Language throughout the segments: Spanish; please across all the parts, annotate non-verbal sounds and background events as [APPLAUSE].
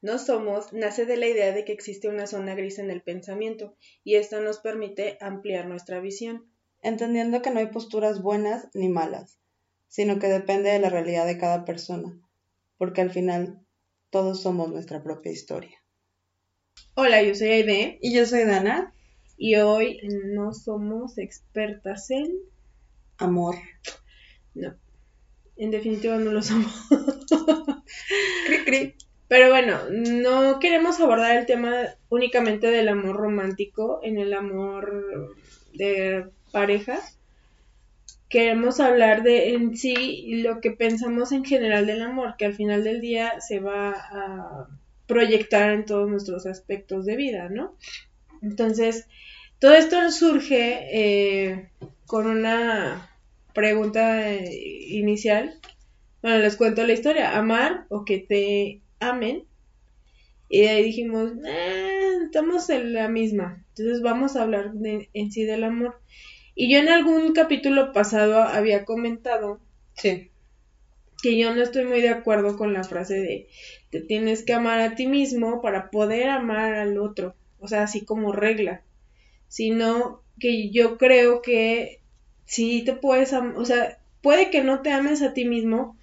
no somos nace de la idea de que existe una zona gris en el pensamiento y esto nos permite ampliar nuestra visión. Entendiendo que no hay posturas buenas ni malas, sino que depende de la realidad de cada persona, porque al final todos somos nuestra propia historia. Hola, yo soy Aide. Y yo soy Dana. Y hoy no somos expertas en amor. No, en definitiva no lo somos. [LAUGHS] Pero bueno, no queremos abordar el tema únicamente del amor romántico, en el amor de pareja. Queremos hablar de en sí lo que pensamos en general del amor, que al final del día se va a proyectar en todos nuestros aspectos de vida, ¿no? Entonces, todo esto surge eh, con una pregunta eh, inicial. Bueno, les cuento la historia. Amar o que te amen. Y ahí dijimos, eh, estamos en la misma. Entonces vamos a hablar de, en sí del amor. Y yo en algún capítulo pasado había comentado sí. que yo no estoy muy de acuerdo con la frase de te tienes que amar a ti mismo para poder amar al otro. O sea, así como regla. Sino que yo creo que sí te puedes, o sea, puede que no te ames a ti mismo,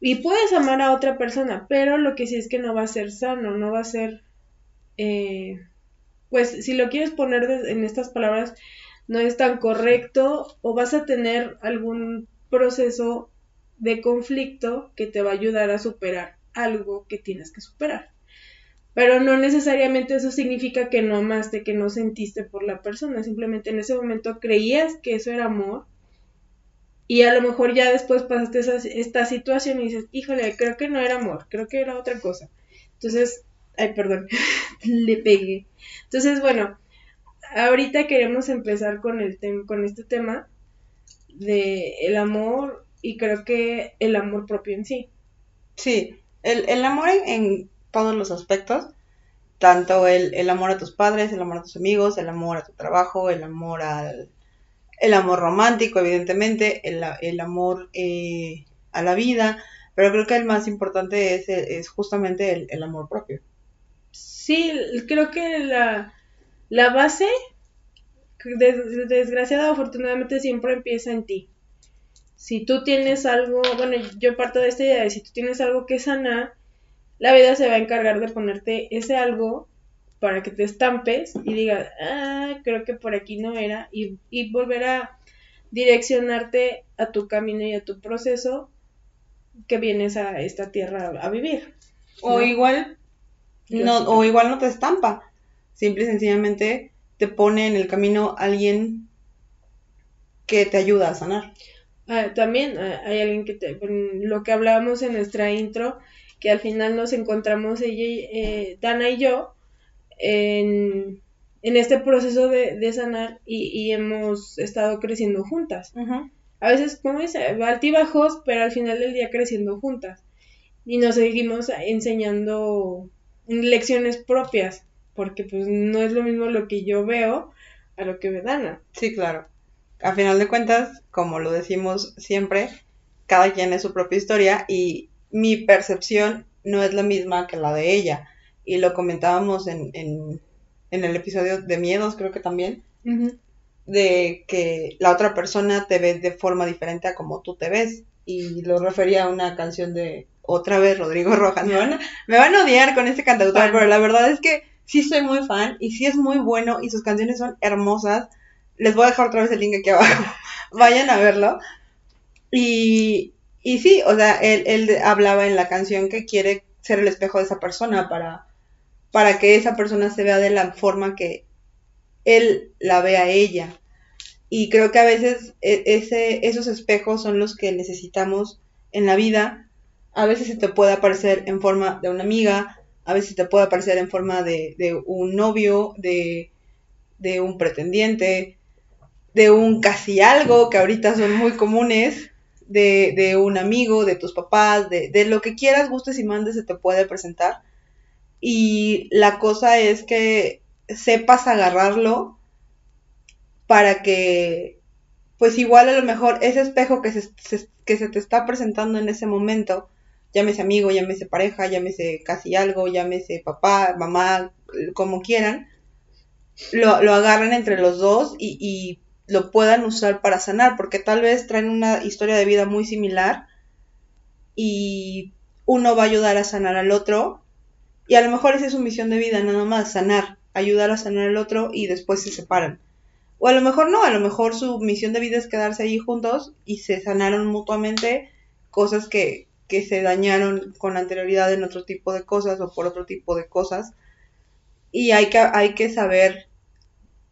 y puedes amar a otra persona, pero lo que sí es que no va a ser sano, no va a ser, eh, pues si lo quieres poner en estas palabras, no es tan correcto o vas a tener algún proceso de conflicto que te va a ayudar a superar algo que tienes que superar. Pero no necesariamente eso significa que no amaste, que no sentiste por la persona, simplemente en ese momento creías que eso era amor y a lo mejor ya después pasaste esta situación y dices, híjole, creo que no era amor, creo que era otra cosa. Entonces, ay, perdón, [LAUGHS] le pegué. Entonces, bueno, ahorita queremos empezar con, el con este tema de el amor y creo que el amor propio en sí. Sí, el, amor en, todos los aspectos, tanto el, el amor a tus padres, el amor a tus amigos, el amor a tu trabajo, el amor al el amor romántico, evidentemente, el, amor eh, a la vida, pero creo que el más importante es, es justamente el, amor propio. Sí, creo que la, la base, desgraciada o afortunadamente, siempre empieza en ti. Si tú tienes algo, bueno, yo parto de esta idea de si tú tienes algo que sanar, la vida se va a encargar de ponerte ese algo para que te estampes y digas, ah, creo que por aquí no era, y, y volver a direccionarte a tu camino y a tu proceso que vienes a esta tierra a vivir. O igual, no, o igual no te estampa, simple y sencillamente te pone en el camino alguien que te ayuda a sanar. Ah, también ah, hay alguien que te, lo que hablábamos en nuestra intro, que al final nos encontramos ella, eh, Dana y yo, en, este proceso de, sanar y, hemos estado creciendo juntas. A veces, como dice, altibajos, pero al final del día creciendo juntas. Y nos seguimos enseñando lecciones propias, porque pues no es lo mismo lo que yo veo a lo que ve Dana. Sí, claro. A final de cuentas, como lo decimos siempre, cada quien es su propia historia y mi percepción no es la misma que la de ella y lo comentábamos en, en, el episodio de miedos, creo que también, de que la otra persona te ve de forma diferente a como tú te ves. Y lo refería a una canción de otra vez Rodrigo Rojas. Me van a, me van a odiar con este cantautor, pero la verdad es que sí soy muy fan y sí es muy bueno y sus canciones son hermosas. Les voy a dejar otra vez el link aquí abajo. [LAUGHS] Vayan a verlo. Y, y sí, o sea, él, él hablaba en la canción que quiere ser el espejo de esa persona para para que esa persona se vea de la forma que él la ve a ella. Y creo que a veces e, ese, esos espejos son los que necesitamos en la vida. A veces se te puede aparecer en forma de una amiga, a veces te puede aparecer en forma de, un novio, de, de, un pretendiente, de un casi algo, que ahorita son muy comunes, de, un amigo, de tus papás, de, de lo que quieras, gustes y mandes, se te puede presentar y la cosa es que sepas agarrarlo para que, pues igual a lo mejor ese espejo que se, que se te está presentando en ese momento llámese amigo, llámese pareja, llámese casi algo, llámese papá, mamá, como quieran, lo, lo agarren entre los dos y, y lo puedan usar para sanar, porque tal vez traen una historia de vida muy similar y uno va a ayudar a sanar al otro y a lo mejor esa es su misión de vida nada más, sanar, ayudar a sanar al otro y después se separan. O a lo mejor no, a lo mejor su misión de vida es quedarse ahí juntos y se sanaron mutuamente cosas que, que se dañaron con anterioridad en otro tipo de cosas o por otro tipo de cosas. Y hay que, hay que saber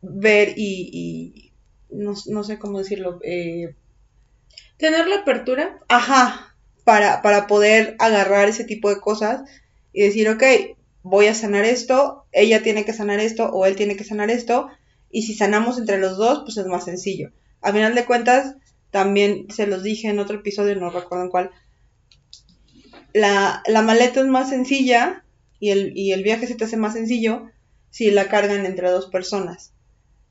ver y, no, no sé cómo decirlo. Eh, Tener la apertura. Ajá, para, para poder agarrar ese tipo de cosas y decir, ok, voy a sanar esto, ella tiene que sanar esto o él tiene que sanar esto, y si sanamos entre los dos, pues es más sencillo. A final de cuentas, también se los dije en otro episodio, no recuerdo en cuál, la, la maleta es más sencilla y el, y el viaje se te hace más sencillo si la cargan entre dos personas.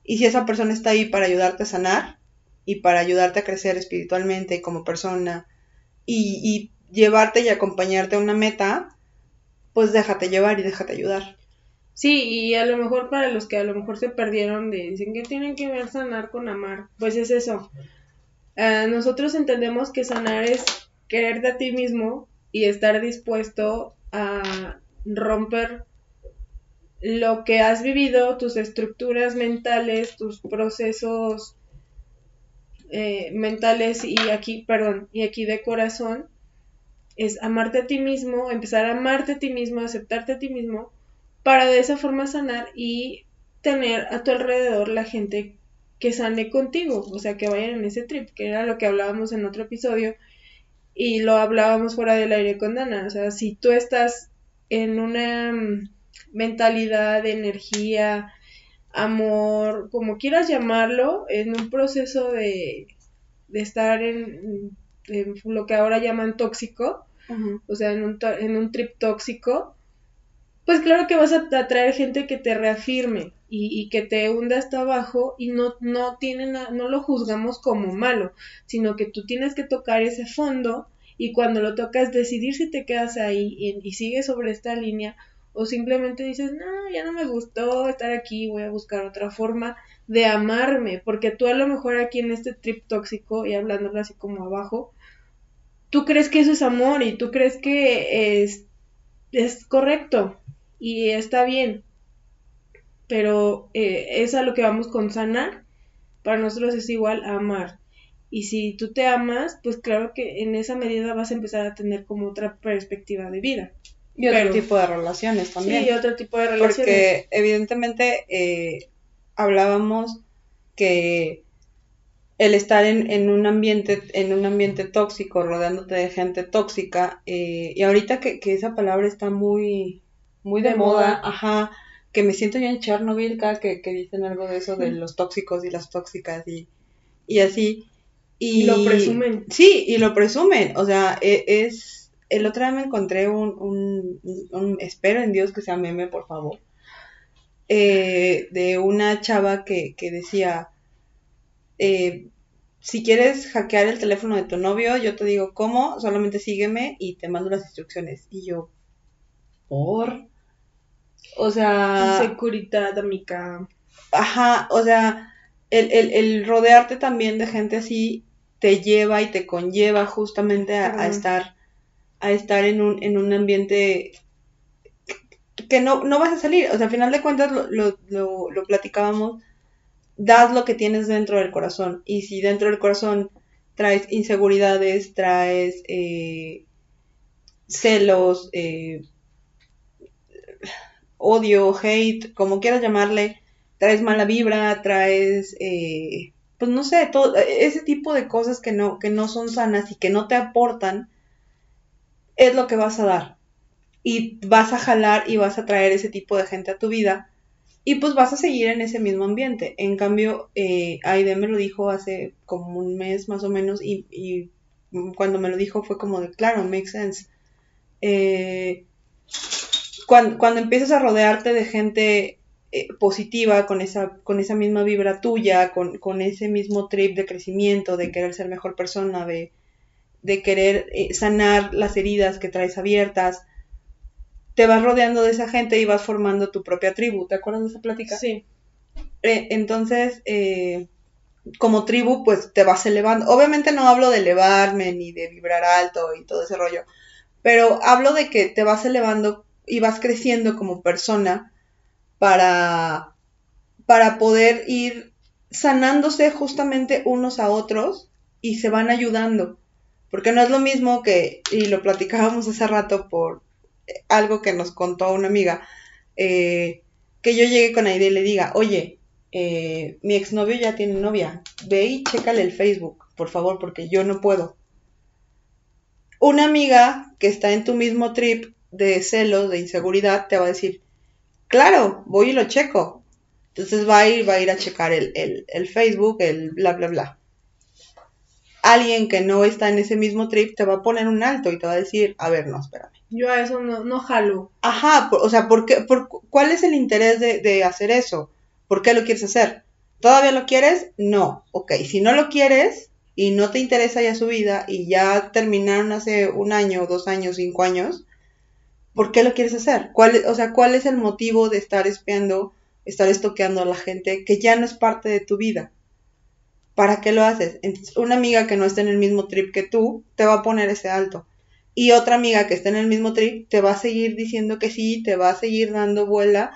Y si esa persona está ahí para ayudarte a sanar y para ayudarte a crecer espiritualmente como persona y, y llevarte y acompañarte a una meta, pues déjate llevar y déjate ayudar. Sí, y a lo mejor para los que a lo mejor se perdieron de dicen que tienen que ver sanar con amar, pues es eso. Ah, nosotros entendemos que sanar es quererte a ti mismo y estar dispuesto a romper lo que has vivido, tus estructuras mentales, tus procesos eh, mentales y aquí, perdón, y aquí de corazón, es amarte a ti mismo, empezar a amarte a ti mismo, aceptarte a ti mismo, para de esa forma sanar y tener a tu alrededor la gente que sane contigo, o sea, que vayan en ese trip, que era lo que hablábamos en otro episodio y lo hablábamos fuera del aire con Dana, o sea, si tú estás en una mm, mentalidad de energía, amor, como quieras llamarlo, en un proceso de, de estar en, lo que ahora llaman tóxico, o sea, en un, en un trip tóxico, pues claro que vas a atraer gente que te reafirme y, y que te hunda hasta abajo y no, no, tienen, no lo juzgamos como malo, sino que tú tienes que tocar ese fondo y cuando lo tocas decidir si te quedas ahí y, y sigues sobre esta línea o simplemente dices, no, ya no me gustó estar aquí, voy a buscar otra forma de amarme, porque tú a lo mejor aquí en este trip tóxico y hablándolo así como abajo, tú crees que eso es amor y tú crees que es, es correcto y está bien, pero eh, es a lo que vamos con sanar, para nosotros es igual a amar. Y si tú te amas, pues claro que en esa medida vas a empezar a tener como otra perspectiva de vida. Y otro tipo de relaciones también. Sí, otro tipo de relaciones. Porque evidentemente eh, hablábamos que el estar en, en, un ambiente, en un ambiente tóxico, rodeándote de gente tóxica, eh, y ahorita que, que, esa palabra está muy, muy de, moda, ajá, que me siento yo en Chernobyl cada que, que dicen algo de eso de los tóxicos y las tóxicas y, y así. Y lo presumen. Sí, y lo presumen, o sea, e, es, el otro día me encontré un, un, un, espero en Dios que sea meme, por favor, eh, de una chava que, que decía, eh, si quieres hackear el teléfono de tu novio, yo te digo cómo, solamente sígueme y te mando las instrucciones. Y yo, ¿por? O sea... Seguridad, amiga. Ajá, o sea, el, el, el, rodearte también de gente así te lleva y te conlleva justamente a, a estar a estar en un, en un ambiente que no, no vas a salir. O sea, al final de cuentas lo, lo, lo, lo platicábamos das lo que tienes dentro del corazón. Y si dentro del corazón traes inseguridades, traes eh, celos, eh, odio, hate, como quieras llamarle, traes mala vibra, traes, eh, pues no sé, todo ese tipo de cosas que no, que no son sanas y que no te aportan, es lo que vas a dar. Y vas a jalar y vas a traer ese tipo de gente a tu vida y pues vas a seguir en ese mismo ambiente. En cambio, eh, Aide me lo dijo hace como un mes más o menos y, y cuando me lo dijo fue como de, claro, makes sense. Eh, cuando, cuando empiezas a rodearte de gente eh, positiva, con esa, con esa misma vibra tuya, con, con, ese mismo trip de crecimiento, de querer ser mejor persona, de, de querer eh, sanar las heridas que traes abiertas, te vas rodeando de esa gente y vas formando tu propia tribu. ¿Te acuerdas de esa plática? Sí. Eh, entonces, eh, como tribu, pues te vas elevando. Obviamente no hablo de elevarme ni de vibrar alto y todo ese rollo, pero hablo de que te vas elevando y vas creciendo como persona para, para poder ir sanándose justamente unos a otros y se van ayudando. Porque no es lo mismo que, y lo platicábamos hace rato por algo que nos contó una amiga, eh, que yo llegue con Aide y le diga, oye, eh, mi exnovio ya tiene novia, ve y chécale el Facebook, por favor, porque yo no puedo. Una amiga que está en tu mismo trip de celos, de inseguridad, te va a decir, claro, voy y lo checo. Entonces va a ir, va a ir a checar el, el, Facebook, el bla, bla, bla. Alguien que no está en ese mismo trip te va a poner un alto y te va a decir, a ver, no, espérame. Yo a eso no, no jalo. Ajá, por- o sea, ¿por qué, por, ¿cuál es el interés de, de hacer eso? ¿Por qué lo quieres hacer? ¿Todavía lo quieres? No. Ok, si no lo quieres y no te interesa ya su vida y ya terminaron hace un año, dos años, cinco años, ¿por qué lo quieres hacer? ¿Cuál, o sea, ¿cuál es el motivo de estar espiando, estar estoqueando a la gente que ya no es parte de tu vida? ¿Para qué lo haces? Entonces, una amiga que no está en el mismo trip que tú te va a poner ese alto. Y otra amiga que está en el mismo trip te va a seguir diciendo que sí, te va a seguir dando vuela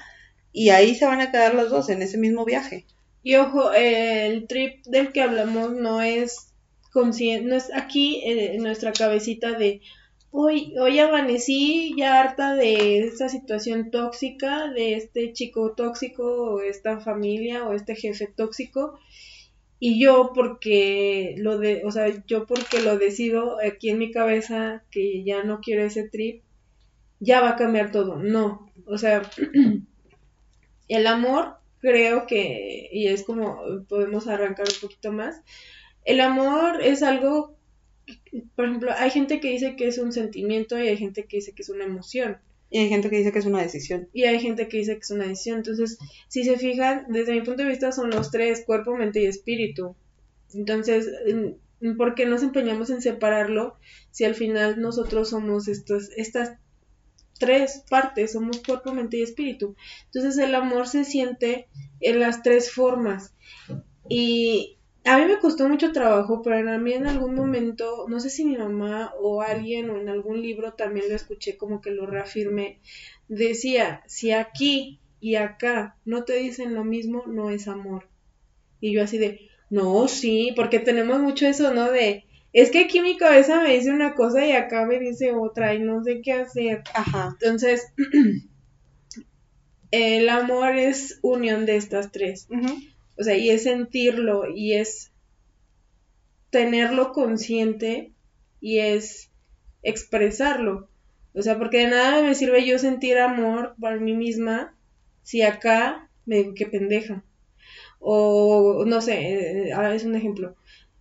y ahí se van a quedar los dos en ese mismo viaje. Y ojo, el trip del que hablamos no es consciente, no es aquí eh, en nuestra cabecita de hoy, hoy amanecí ya harta de esta situación tóxica, de este chico tóxico, o esta familia, o este jefe tóxico, y yo porque lo de, o sea, yo porque lo decido aquí en mi cabeza que ya no quiero ese trip, ya va a cambiar todo. No, o sea, [CLEARS THROAT] el amor creo que, y es como podemos arrancar un poquito más, el amor es algo, por ejemplo, hay gente que dice que es un sentimiento y hay gente que dice que es una emoción. Y hay gente que dice que es una decisión. Y hay gente que dice que es una decisión. Entonces, si se fijan, desde mi punto de vista son los tres, cuerpo, mente y espíritu. Entonces, mm, ¿por qué nos empeñamos en separarlo si al final nosotros somos estos, estas tres partes, somos cuerpo, mente y espíritu? Entonces, el amor se siente en las tres formas. Y a mí me costó mucho trabajo, pero a mí en algún momento, no sé si mi mamá o alguien o en algún libro también lo escuché como que lo reafirmé, decía, si aquí y acá no te dicen lo mismo, no es amor. Y yo así de, no, sí, porque tenemos mucho eso, ¿no? De, es que aquí mi cabeza me dice una cosa y acá me dice otra y no sé qué hacer. Ajá. Entonces, [CLEARS THROAT] el amor es unión de estas tres. O sea, y es sentirlo y es tenerlo consciente y es expresarlo. O sea, porque de nada me sirve yo sentir amor para mí misma si acá me digo que pendeja. O no sé, eh, ahora es un ejemplo.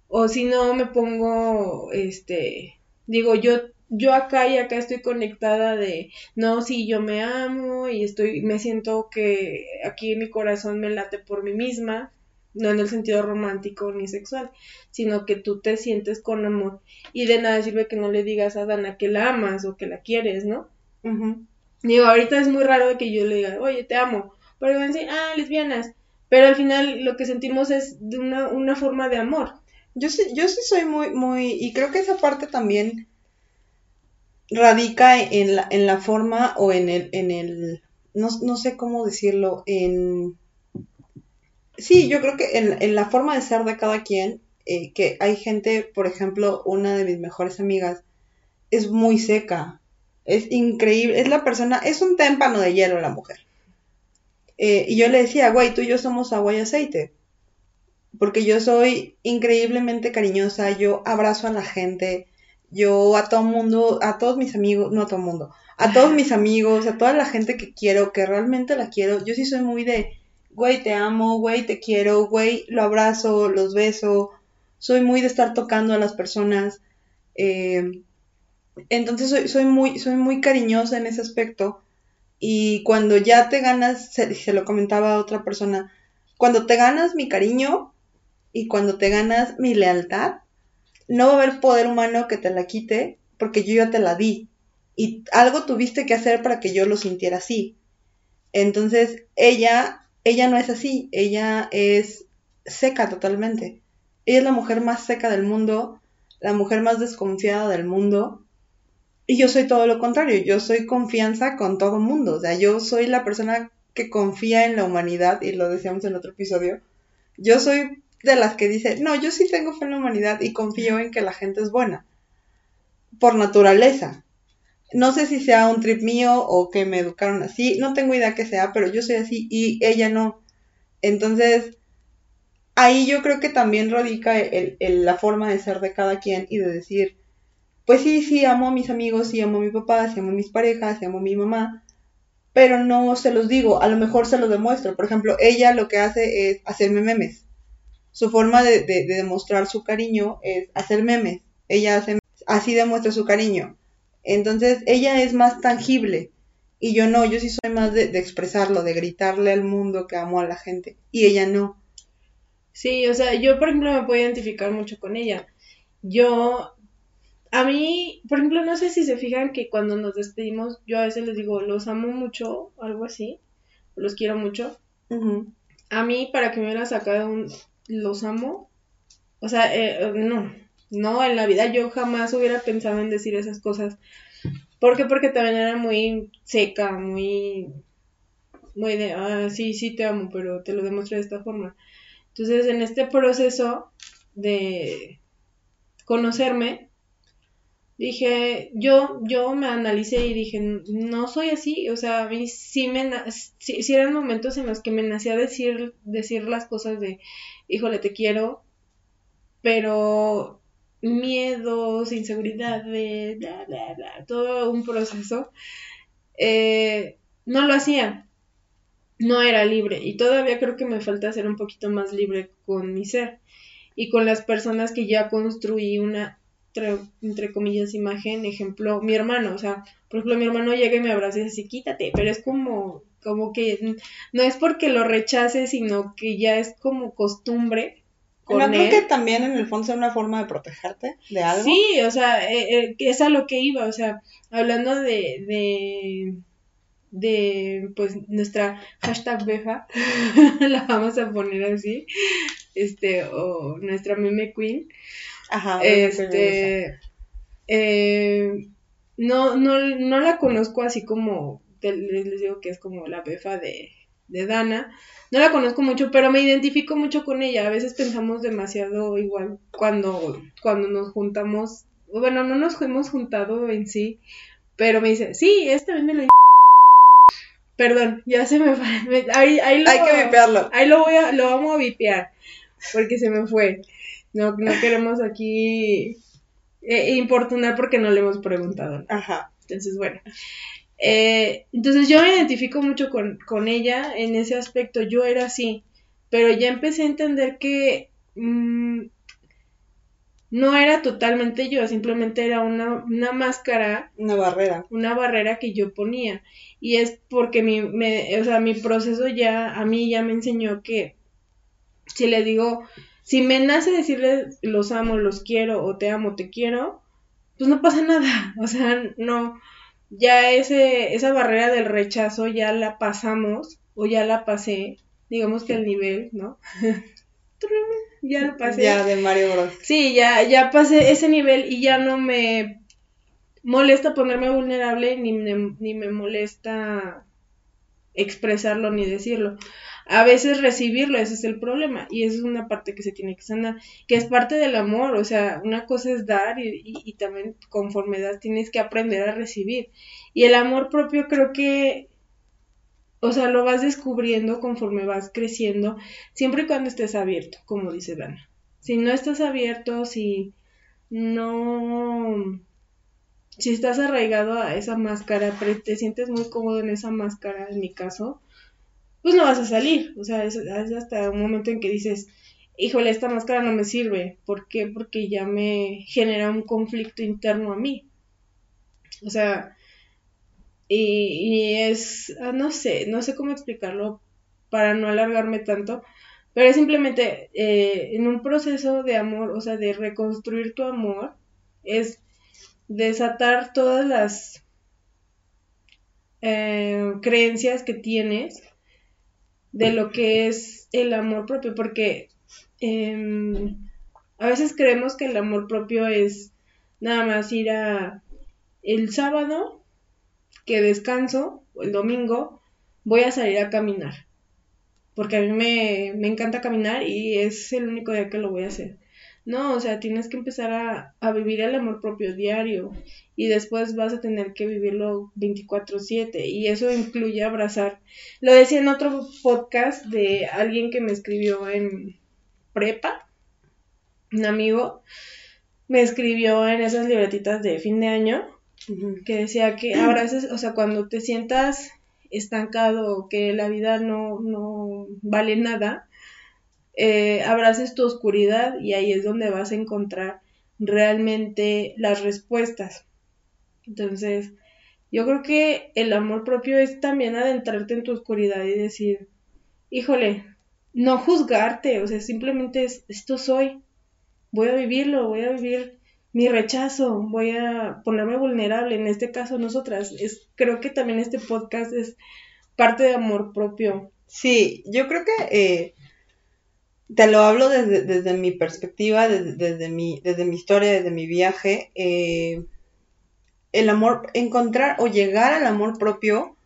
O si no me pongo, este, digo, yo, yo acá y acá estoy conectada de, no, sí, yo me amo y estoy, me siento que aquí mi corazón me late por mí misma, no en el sentido romántico ni sexual, sino que tú te sientes con amor y de nada sirve que no le digas a Dana que la amas o que la quieres, ¿no? Digo, ahorita es muy raro que yo le diga, oye, te amo, pero van a decir, ah, lesbianas, pero al final lo que sentimos es de una, una forma de amor. Yo sí, yo sí soy muy, muy, y creo que esa parte también radica en la, en la forma o en el, en el, no, no sé cómo decirlo, en, sí, yo creo que en, en la forma de ser de cada quien, eh, que hay gente, por ejemplo, una de mis mejores amigas, es muy seca, es increíble, es la persona, es un témpano de hielo la mujer. Eh, y yo le decía, güey, tú y yo somos agua y aceite porque yo soy increíblemente cariñosa, yo abrazo a la gente, yo a todo mundo, a todos mis amigos, no a todo mundo, a todos mis amigos, a toda la gente que quiero, que realmente la quiero, yo sí soy muy de, güey, te amo, güey, te quiero, güey, lo abrazo, los beso, soy muy de estar tocando a las personas, eh, entonces soy, soy, muy, soy muy cariñosa en ese aspecto, y cuando ya te ganas, se, se lo comentaba a otra persona, cuando te ganas mi cariño, y cuando te ganas mi lealtad, no va a haber poder humano que te la quite porque yo ya te la di. Y algo tuviste que hacer para que yo lo sintiera así. Entonces, ella, ella no es así, ella es seca totalmente. Ella es la mujer más seca del mundo, la mujer más desconfiada del mundo. Y yo soy todo lo contrario, yo soy confianza con todo el mundo. O sea, yo soy la persona que confía en la humanidad, y lo decíamos en otro episodio. Yo soy de las que dice, no, yo sí tengo fe en la humanidad y confío en que la gente es buena. Por naturaleza. No sé si sea un trip mío o que me educaron así, no tengo idea que sea, pero yo soy así y ella no. Entonces, ahí yo creo que también radica el, la forma de ser de cada quien y de decir, pues sí, sí, amo a mis amigos, sí amo a mi papá, sí amo a mis parejas, sí amo a mi mamá, pero no se los digo, a lo mejor se los demuestro. Por ejemplo, ella lo que hace es hacerme memes. Su forma de, demostrar su cariño es hacer memes. Ella hace, así demuestra su cariño. Entonces, ella es más tangible. Y yo no, yo sí soy más de, de expresarlo, de gritarle al mundo que amo a la gente. Y ella no. Sí, o sea, yo por ejemplo me puedo identificar mucho con ella. Yo, a mí, por ejemplo, no sé si se fijan que cuando nos despedimos, yo a veces les digo, los amo mucho, algo así, los quiero mucho. A mí, para que me hubiera sacado un los amo, o sea, eh, no, no, en la vida yo jamás hubiera pensado en decir esas cosas. ¿Por qué? Porque también era muy seca, muy, muy de, ah, sí, sí te amo, pero te lo demuestro de esta forma. Entonces, en este proceso de conocerme, dije, yo, yo me analicé y dije, no soy así, o sea, a mí sí me, sí, eran momentos en los que me nacía decir, decir las cosas de, híjole, te quiero, pero miedos, inseguridades, bla, bla, bla, todo un proceso, eh, no lo hacía. No era libre y todavía creo que me falta ser un poquito más libre con mi ser y con las personas que ya construí una entre, comillas imagen, ejemplo, mi hermano, o sea, por ejemplo, mi hermano llega y me abraza y dice, quítate, pero es como, como que no es porque lo rechace, sino que ya es como costumbre. Con no creo que también en el fondo sea una forma de protegerte de algo. Sí, o sea, eh, eh, es a lo que iba, o sea, hablando de de pues nuestra hashtag beja, [LAUGHS] la vamos a poner así, este, o nuestra meme queen. Ajá. Este, eh, no, no, no la conozco así como, les digo que es como la befa de, de Dana. No la conozco mucho, pero me identifico mucho con ella. A veces pensamos demasiado igual cuando, cuando nos juntamos. Bueno, no nos hemos juntado en sí, pero me dice, sí, esta vez me lo [LAUGHS] Perdón, ya se me fue. Ahí, ahí lo, Hay que vipearlo. Ahí lo voy a, lo vamos a vipear. Porque se me fue. No, no queremos aquí eh, importunar porque no le hemos preguntado. Ajá. Entonces, bueno. Eh, entonces yo me identifico mucho con, con, ella en ese aspecto. Yo era así. Pero ya empecé a entender que mm, no era totalmente yo, simplemente era una, una máscara. Una barrera. Una barrera que yo ponía. Y es porque mi, me, o sea, mi proceso ya, a mí ya me enseñó que si le digo, si me nace decirles los amo, los quiero o te amo, te quiero, pues no pasa nada. [LAUGHS] O sea, no, ya ese, esa barrera del rechazo ya la pasamos o ya la pasé, digamos que al nivel, ¿no? [LAUGHS] ya lo pasé. Ya, de Mario Bros. Sí, ya, ya pasé ese nivel y ya no me molesta ponerme vulnerable ni me, ni me molesta expresarlo ni decirlo. A veces recibirlo, ese es el problema. Y esa es una parte que se tiene que sanar, que es parte del amor. O sea, una cosa es dar y, y, también conforme das tienes que aprender a recibir. Y el amor propio creo que o sea, lo vas descubriendo conforme vas creciendo, siempre y cuando estés abierto, como dice Dana. Si no estás abierto, si no, si estás arraigado a esa máscara, te sientes muy cómodo en esa máscara, en mi caso, pues no vas a salir. O sea, es, hasta un momento en que dices, híjole, esta máscara no me sirve. ¿Por qué? Porque ya me genera un conflicto interno a mí. O sea, y, es, ah, no sé, no sé cómo explicarlo para no alargarme tanto, Pero es simplemente eh, en un proceso de amor, o sea, de reconstruir tu amor, es desatar todas las eh, creencias que tienes de lo que es el amor propio, porque em, a veces creemos que el amor propio es nada más ir a el sábado que descanso, el domingo, voy a salir a caminar, porque a mí me, me encanta caminar y es el único día que lo voy a hacer. No, o sea, tienes que empezar a, a, vivir el amor propio diario y después vas a tener que vivirlo 24/7 y eso incluye abrazar. Lo decía en otro podcast de alguien que me escribió en prepa, un amigo, me escribió en esas libretitas de fin de año que decía que abraces, o sea, cuando te sientas estancado o que la vida no, no vale nada, eh, abraces tu oscuridad y ahí es donde vas a encontrar realmente las respuestas. Entonces, yo creo que el amor propio es también adentrarte en tu oscuridad y decir, híjole, no juzgarte, o sea, simplemente es, esto soy, voy a vivirlo, voy a vivir mi rechazo, voy a ponerme vulnerable, en este caso nosotras, es, creo que también este podcast es parte de amor propio. Sí, yo creo que eh, te lo hablo desde, mi perspectiva, desde, desde, mi, desde mi historia, desde mi viaje. Eh, el amor, encontrar o llegar al amor propio,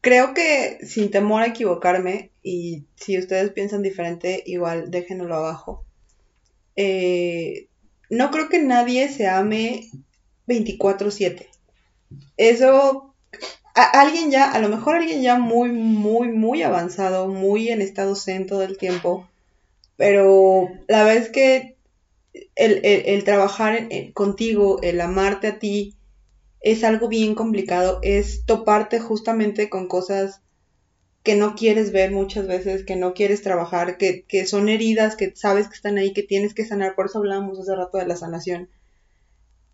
creo que sin temor a equivocarme, y si ustedes piensan diferente, igual déjenlo abajo. Eh, no creo que nadie se ame 24/7. Eso alguien ya, a lo mejor alguien ya muy, muy, muy avanzado, muy en estado zen todo el tiempo, pero la vez que el, trabajar contigo, el amarte a ti, es algo bien complicado, es toparte justamente con cosas que no quieres ver muchas veces, que no quieres trabajar, que, que son heridas, que sabes que están ahí, que tienes que sanar, por eso hablamos hace rato de la sanación,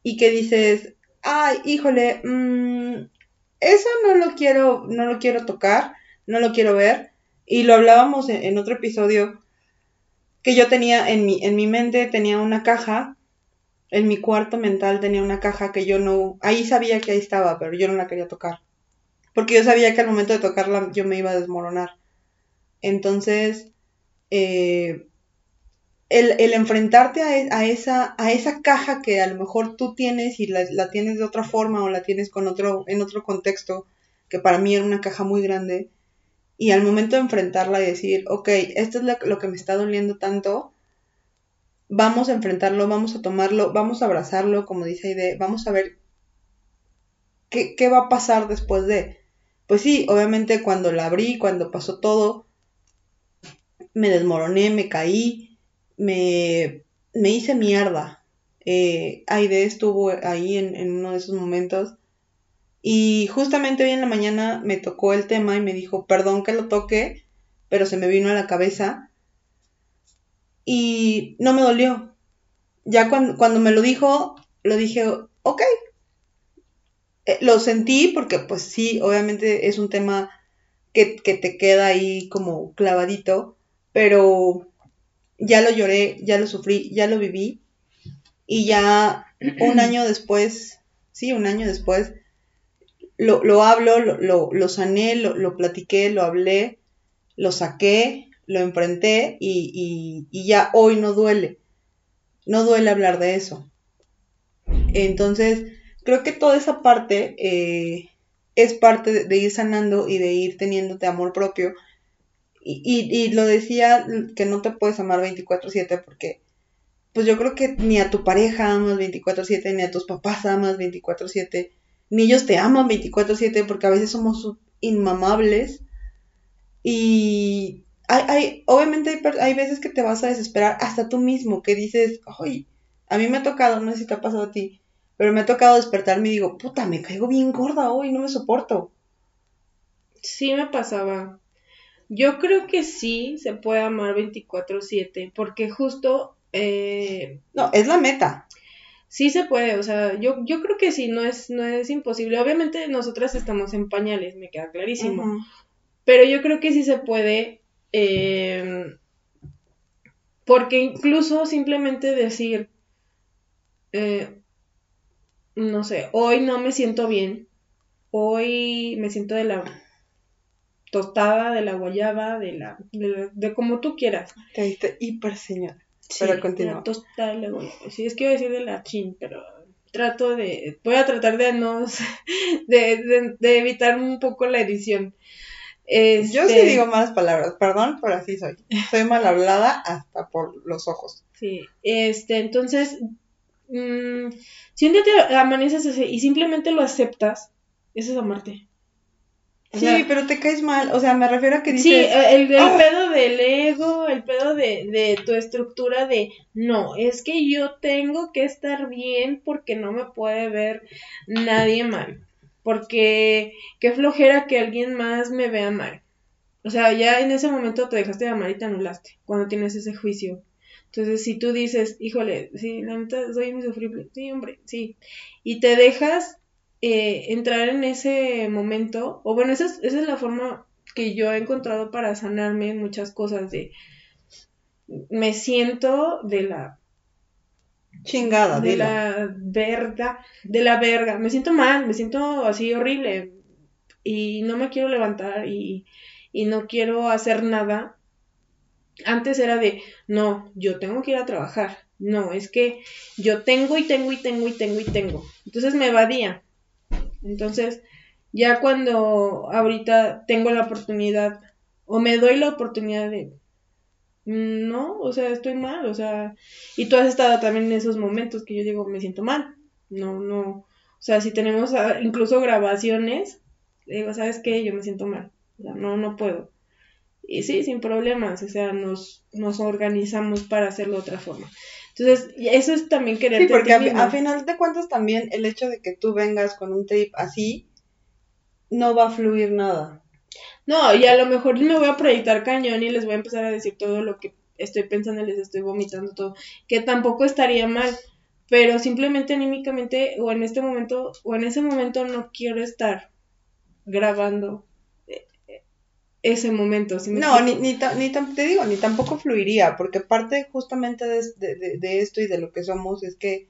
y que dices, ay, híjole, mmm, eso no lo quiero, no lo quiero tocar, no lo quiero ver. Y lo hablábamos en, otro episodio que yo tenía en mi, en mi mente, tenía una caja, en mi cuarto mental tenía una caja que yo no, ahí sabía que ahí estaba, pero yo no la quería tocar. Porque yo sabía que al momento de tocarla yo me iba a desmoronar. Entonces, eh, el, enfrentarte a, e, esa, a esa caja que a lo mejor tú tienes y la, tienes de otra forma o la tienes con otro, en otro contexto, que para mí era una caja muy grande, y al momento de enfrentarla y decir, ok, esto es lo, que me está doliendo tanto, vamos a enfrentarlo, vamos a tomarlo, vamos a abrazarlo, como dice Aide, vamos a ver qué, qué va a pasar después de. Pues sí, obviamente cuando la abrí, cuando pasó todo, me desmoroné, me caí, me, me hice mierda. Eh, Aide estuvo ahí en, uno de esos momentos. Y justamente hoy en la mañana me tocó el tema y me dijo, perdón que lo toque, pero se me vino a la cabeza. Y no me dolió. Ya cuando, cuando me lo dijo, lo dije, ok. Eh, lo sentí porque pues sí, obviamente es un tema que, que te queda ahí como clavadito, pero ya lo lloré, ya lo sufrí, ya lo viví. Y ya un [CLEARS THROAT] año después, sí, un año después, lo, lo hablo, lo, lo, sané, lo, lo, platiqué, lo hablé, lo saqué, lo enfrenté y, y, ya hoy no duele. No duele hablar de eso. Entonces, creo que toda esa parte eh, es parte de, ir sanando y de ir teniéndote amor propio y, y, lo decía que no te puedes amar 24/7 porque pues yo creo que ni a tu pareja amas 24/7, ni a tus papás amas 24/7, ni ellos te aman 24/7 porque a veces somos inmamables y hay, hay obviamente hay, hay, veces que te vas a desesperar hasta tú mismo, que dices, ay, a mí me ha tocado, no sé si te ha pasado a ti, pero me ha tocado despertarme y digo, puta, me caigo bien gorda hoy, no me soporto. Sí me pasaba. Yo creo que sí se puede amar 24/7, porque justo... Eh, no, es la meta. Sí se puede, o sea, yo, yo creo que sí, no es, no es imposible. Obviamente nosotras estamos en pañales, me queda clarísimo. Pero yo creo que sí se puede Eh, porque incluso simplemente decir, eh, no sé, hoy no me siento bien, hoy me siento de la tostada, de la guayaba, de la, de, como tú quieras. Te diste hiper señora. Sí, pero continúa. La tostada de la guayaba. Sí, es que iba a decir de la chin, pero trato de, voy a tratar de no, [LAUGHS] de, de, evitar un poco la edición. Yo sí este digo malas palabras, perdón, pero así soy. Soy mal hablada hasta por los ojos. Sí, este, entonces, mmm, si un día te amaneces y simplemente lo aceptas, eso es amarte. Sí, pero te caes mal, o sea, me refiero a que dices... Sí, el, el ¡Ah! pedo del ego, el pedo de, de tu estructura de, no, es que yo tengo que estar bien porque no me puede ver nadie mal porque qué flojera que alguien más me vea mal. O sea, ya en ese momento te dejaste de amar y te anulaste cuando tienes ese juicio. Entonces, si tú dices, híjole, sí, la neta soy muy sufrible, sí, hombre, sí, y te dejas eh, entrar en ese momento, o bueno, esa es, esa es la forma que yo he encontrado para sanarme en muchas cosas de me siento de la Chingada, de la verga, de la verga. Me siento mal, me siento así horrible y no me quiero levantar y, y no quiero hacer nada. Antes era de, no, yo tengo que ir a trabajar. No, es que yo tengo y tengo y tengo y tengo y tengo. Entonces me evadía. Entonces, ya cuando ahorita tengo la oportunidad o me doy la oportunidad de, no, o sea, estoy mal, o sea, y tú has estado también en esos momentos que yo digo, me siento mal, no, no, o sea, si tenemos ah, incluso grabaciones, digo, ¿sabes qué? Yo me siento mal, o sea, no, no puedo. Y sí, sin problemas, o sea, nos, nos organizamos para hacerlo de otra forma. Entonces, eso es también querer. Sí, porque a, final de cuentas también el hecho de que tú vengas con un trip así, no va a fluir nada. No, y a lo mejor me voy a proyectar cañón y les voy a empezar a decir todo lo que estoy pensando, les estoy vomitando todo, que tampoco estaría mal, pero simplemente anímicamente o en este momento o en ese momento no quiero estar grabando ese momento. no, ni, ni, ni te digo, ni tampoco fluiría, porque parte justamente de, de, esto y de lo que somos es que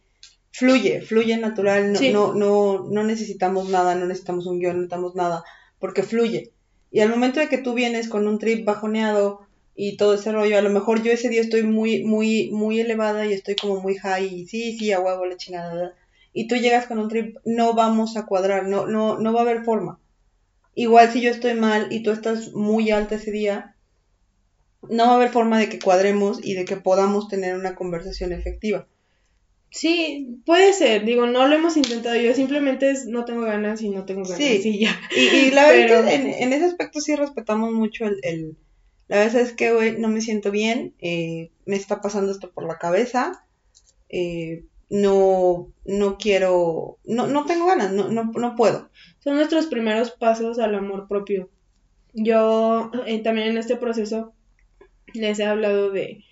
fluye, fluye natural, no, no, no, no necesitamos nada, no necesitamos un guion, no necesitamos nada, porque fluye. Y al momento de que tú vienes con un trip bajoneado y todo ese rollo, a lo mejor yo ese día estoy muy, muy, muy elevada y estoy como muy high y sí, sí, a huevo, la chingada. Y tú llegas con un trip, no vamos a cuadrar, no, no, no va a haber forma. Igual si yo estoy mal y tú estás muy alta ese día, no va a haber forma de que cuadremos y de que podamos tener una conversación efectiva. Sí, puede ser, digo, no lo hemos intentado, yo simplemente es, no tengo ganas y no tengo ganas sí. ya. Y, la verdad que en, ese aspecto sí respetamos mucho el, el la verdad es que, güey, no me siento bien, eh, me está pasando esto por la cabeza, eh, no, no quiero, no, no tengo ganas, no, no, no puedo. Son nuestros primeros pasos al amor propio. Yo eh, también en este proceso les he hablado de,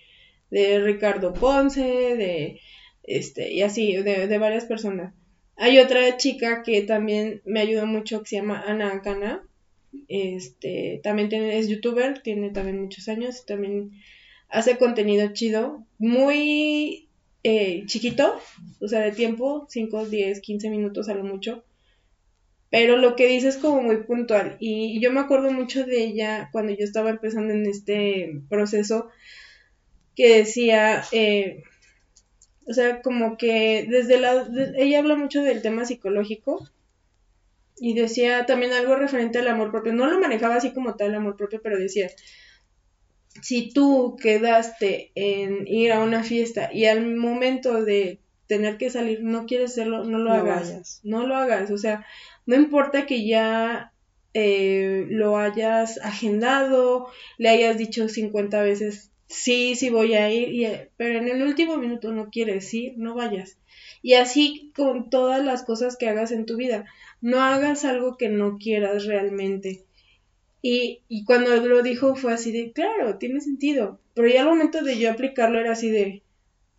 de Ricardo Ponce, de este, y así, de, varias personas. Hay otra chica que también me ayudó mucho que se llama Ana Akana. Este, también tiene, es youtuber, tiene también muchos años, también hace contenido chido, muy eh, chiquito, o sea, de tiempo, 5, 10, 15 minutos a lo mucho, pero lo que dice es como muy puntual. Y yo me acuerdo mucho de ella cuando yo estaba empezando en este proceso, que decía, eh, o sea, como que desde la... ella habla mucho del tema psicológico y decía también algo referente al amor propio. No lo manejaba así como tal el amor propio, pero decía, si tú quedaste en ir a una fiesta y al momento de tener que salir no quieres hacerlo, no lo hagas. No lo hagas. O sea, no importa que ya eh, lo hayas agendado, le hayas dicho 50 veces sí, sí voy a ir, y, pero en el último minuto no quieres ir, no vayas. Y así con todas las cosas que hagas en tu vida, no hagas algo que no quieras realmente. Y, y cuando lo dijo fue así de, claro, tiene sentido, pero ya al momento de yo aplicarlo era así de,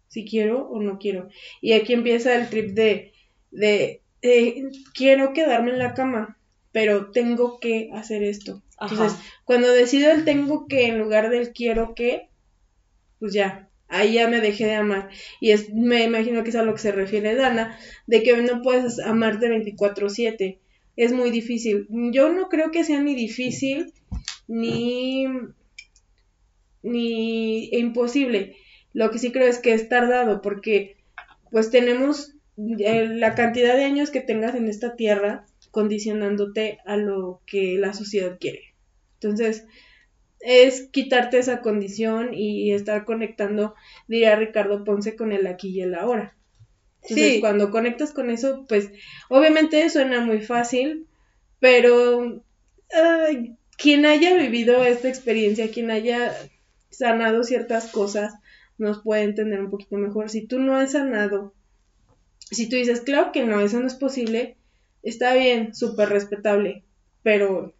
si quiero o no quiero. Y aquí empieza el trip de, de, quiero quedarme en la cama, pero tengo que hacer esto. Entonces, cuando decido el tengo que en lugar del quiero que, pues ya, ahí ya me dejé de amar. Y es, me imagino que es a lo que se refiere Dana, de que no puedes amarte 24/7. Es muy difícil. Yo no creo que sea ni difícil ni, ni imposible. Lo que sí creo es que es tardado porque pues tenemos eh, la cantidad de años que tengas en esta tierra condicionándote a lo que la sociedad quiere. Entonces, es quitarte esa condición y estar conectando, diría Ricardo Ponce, con el aquí y el ahora. Entonces, cuando conectas con eso, pues obviamente suena muy fácil, pero quien haya vivido esta experiencia, quien haya sanado ciertas cosas, nos puede entender un poquito mejor. Si tú no has sanado, si tú dices, claro que no, eso no es posible, está bien, súper respetable, pero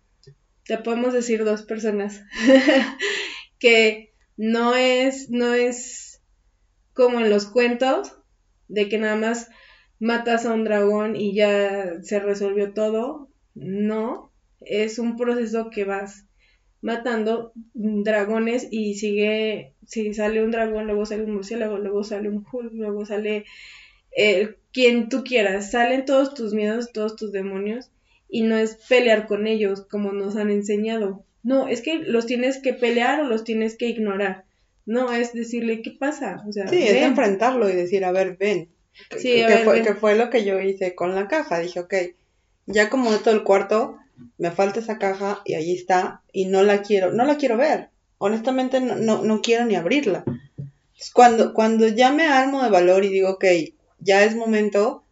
te podemos decir dos personas [LAUGHS] que no es, no es como en los cuentos de que nada más matas a un dragón y ya se resolvió todo. No, es un proceso que vas matando dragones y sigue, si sale un dragón, luego sale un murciélago, luego sale un hulk, luego sale quien tú quieras, salen todos tus miedos, todos tus demonios y no es pelear con ellos como nos han enseñado. No, es que los tienes que pelear o los tienes que ignorar. No, es decirle, ¿qué pasa? O sea, sí, es enfrentarlo y decir, a ver, ven. Sí, que, fue, que fue lo que yo hice con la caja. Dije, ok, ya como de todo el cuarto, me falta esa caja y ahí está y no la quiero, no la quiero ver. Honestamente no, no, no quiero ni abrirla. Cuando, cuando ya me armo de valor y digo, ok, ya es momento,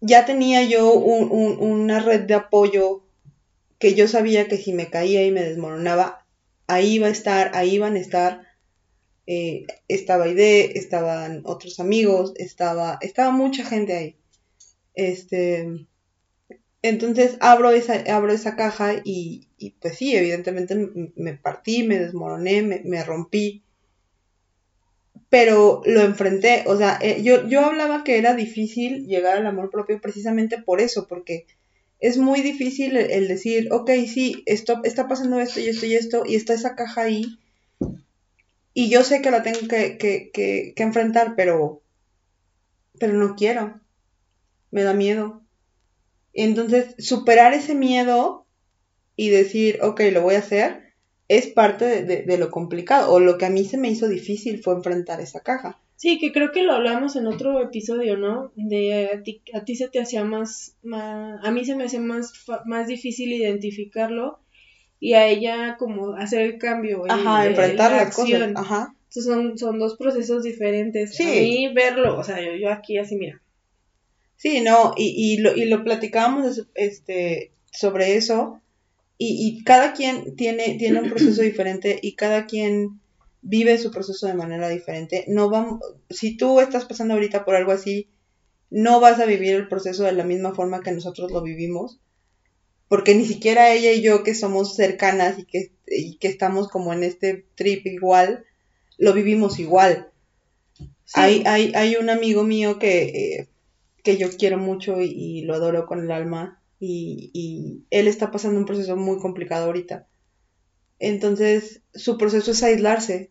ya tenía yo una red de apoyo que yo sabía que si me caía y me desmoronaba, ahí iba a estar, ahí iban a estar. Eh, estaba Ide, estaban otros amigos, estaba, estaba mucha gente ahí. Este, entonces abro esa, abro esa caja y, pues sí, evidentemente me partí, me desmoroné, me rompí pero lo enfrenté, o sea, eh, yo, yo hablaba que era difícil llegar al amor propio precisamente por eso, porque es muy difícil el, decir, ok, sí, esto, está pasando esto y esto y esto, y está esa caja ahí, y yo sé que la tengo que, que, que, que enfrentar, pero, pero no quiero, me da miedo. Entonces, superar ese miedo y decir, ok, lo voy a hacer, es parte de, lo complicado, o lo que a mí se me hizo difícil fue enfrentar esa caja. Sí, que creo que lo hablamos en otro episodio, ¿no? De a ti, a ti se te hacía más, a mí se me hacía más, más difícil identificarlo y a ella como hacer el cambio. Ajá, enfrentar la, acción. Ajá. Entonces son, son dos procesos diferentes. Sí. A mí verlo, o sea, yo, yo aquí así, mira. Sí, no, y, y, lo, y lo platicábamos este, sobre eso, y, cada quien tiene, tiene un proceso diferente y cada quien vive su proceso de manera diferente. No vamos, si tú estás pasando ahorita por algo así, no vas a vivir el proceso de la misma forma que nosotros lo vivimos, porque ni siquiera ella y yo que somos cercanas y que, que estamos como en este trip igual, lo vivimos igual. Hay, hay, hay, un amigo mío que, eh, que yo quiero mucho y, lo adoro con el alma, y, él está pasando un proceso muy complicado ahorita. Entonces, su proceso es aislarse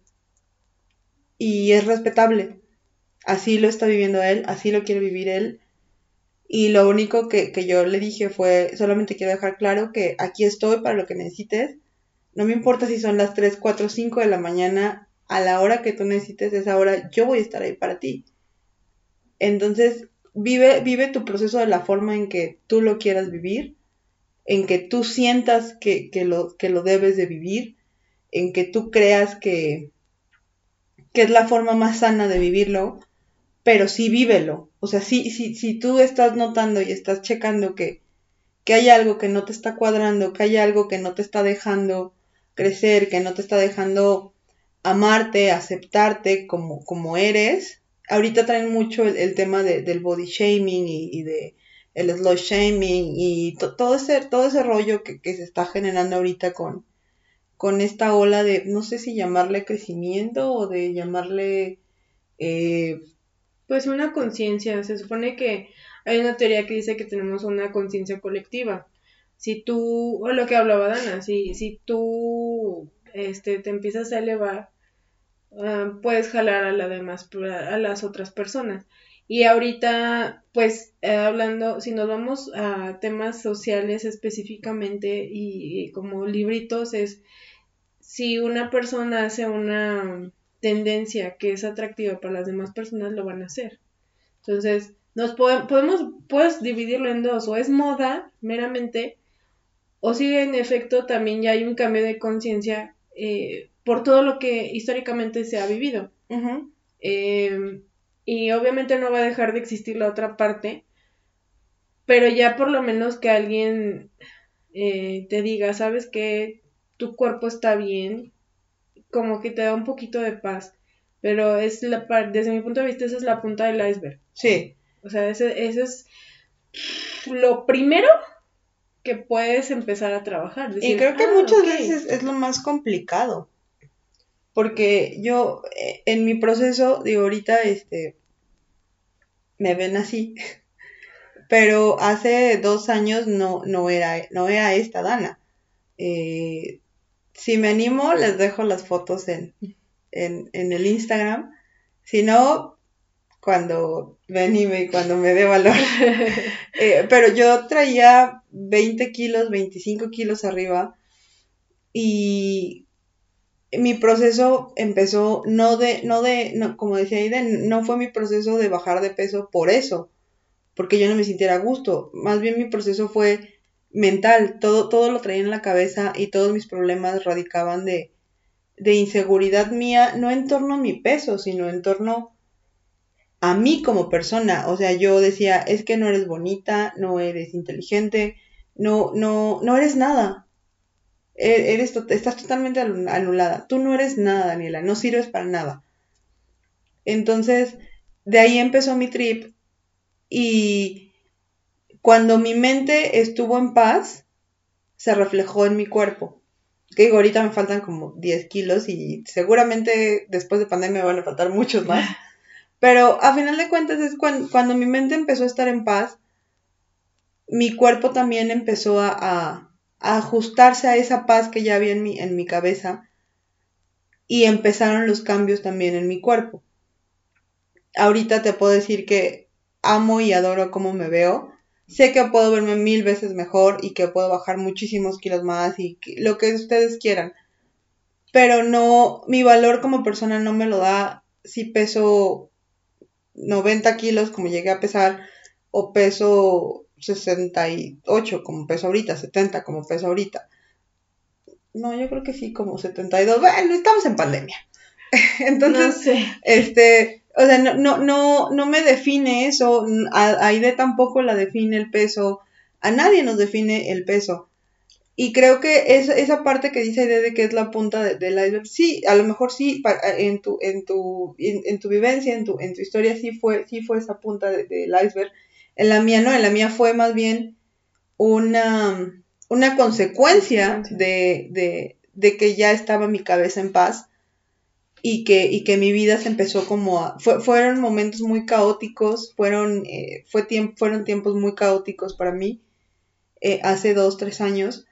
y es respetable. Así lo está viviendo él, así lo quiere vivir él. Y lo único que, que yo le dije fue, solamente quiero dejar claro que aquí estoy para lo que necesites. No me importa si son las 3, 4, 5 de la mañana, a la hora que tú necesites esa hora, yo voy a estar ahí para ti. Entonces, vive, tu proceso de la forma en que tú lo quieras vivir, en que tú sientas que, lo, que lo debes de vivir, en que tú creas que, que es la forma más sana de vivirlo, pero sí vívelo. O sea, si, si, si tú estás notando y estás checando que, que hay algo que no te está cuadrando, que hay algo que no te está dejando crecer, que no te está dejando amarte, aceptarte como, como eres, ahorita traen mucho el, tema del body shaming y, de el slow shaming y todo ese todo ese rollo que, se está generando ahorita con con esta ola de no sé si llamarle crecimiento o de llamarle eh, pues una conciencia se supone que hay una teoría que dice que tenemos una conciencia colectiva. Si tú, o lo que hablaba Dana, si, si tú este, te empiezas a elevar, ah, puedes jalar a, la demás, a las otras personas. Y ahorita, pues, eh, hablando, si nos vamos a temas sociales específicamente y, como libritos, es si una persona hace una tendencia que es atractiva para las demás personas, lo van a hacer. Entonces, nos podemos, puedes dividirlo en dos, o es moda meramente, o si en efecto también ya hay un cambio de conciencia eh, por todo lo que históricamente se ha vivido. Y obviamente no va a dejar de existir la otra parte, pero ya por lo menos que alguien eh, te diga, sabes que tu cuerpo está bien, como que te da un poquito de paz. Pero es la desde mi punto de vista, esa es la punta del iceberg. Sí. O sea, ese, es lo primero que puedes empezar a trabajar. y creo que ah, muchas veces es lo más complicado. Porque yo, eh, en mi proceso, digo, ahorita, este, me ven así. [LAUGHS] Pero hace dos años no, no, era, no era esta Dana. Eh, si me animo, les dejo las fotos en, en, el Instagram. Si no, cuando me anime, cuando me dé valor. [LAUGHS] Eh, pero yo traía 20 kilos, 25 kilos arriba. Y mi proceso empezó no de, no de, no, como decía Aiden, no fue mi proceso de bajar de peso por eso, porque yo no me sintiera a gusto. Más bien mi proceso fue mental, todo, todo lo traía en la cabeza y todos mis problemas radicaban de, de inseguridad mía, no en torno a mi peso, sino en torno a mí como persona. O sea, yo decía, es que no eres bonita, no eres inteligente, no, no, no eres nada. E-, eres, estás totalmente anulada. Tú no eres nada, Daniela, no sirves para nada. Entonces, de ahí empezó mi trip y cuando mi mente estuvo en paz, se reflejó en mi cuerpo. Que digo, ahorita me faltan como 10 kilos y seguramente después de pandemia me van a faltar muchos más. [LAUGHS] Pero a final de cuentas es cuando, cuando mi mente empezó a estar en paz, mi cuerpo también empezó a ajustarse a esa paz que ya había en mi, en mi cabeza y empezaron los cambios también en mi cuerpo. Ahorita te puedo decir que amo y adoro cómo me veo. Sé que puedo verme mil veces mejor y que puedo bajar muchísimos kilos más y lo que ustedes quieran. Pero no, mi valor como persona no me lo da si peso 90 kilos como llegué a pesar o peso 68 como peso ahorita, 70 como peso ahorita. No, yo creo que sí, como 72. Bueno, estamos en pandemia. [LAUGHS] Entonces, este, o sea, no, no, no, no me define eso. A Aide tampoco la define el peso. A nadie nos define el peso. Y creo que esa, esa parte que dice Aide de que es la punta del iceberg, sí, a lo mejor sí, en tu, en tu, en, tu vivencia, en tu, en tu historia sí fue, sí fue esa punta del iceberg en la mía no, en la mía fue más bien una, una consecuencia de, que ya estaba mi cabeza en paz y que, y que mi vida se empezó como a... fueron momentos muy caóticos, fueron, eh, fue fueron tiempos muy caóticos para mí eh, hace dos, tres años.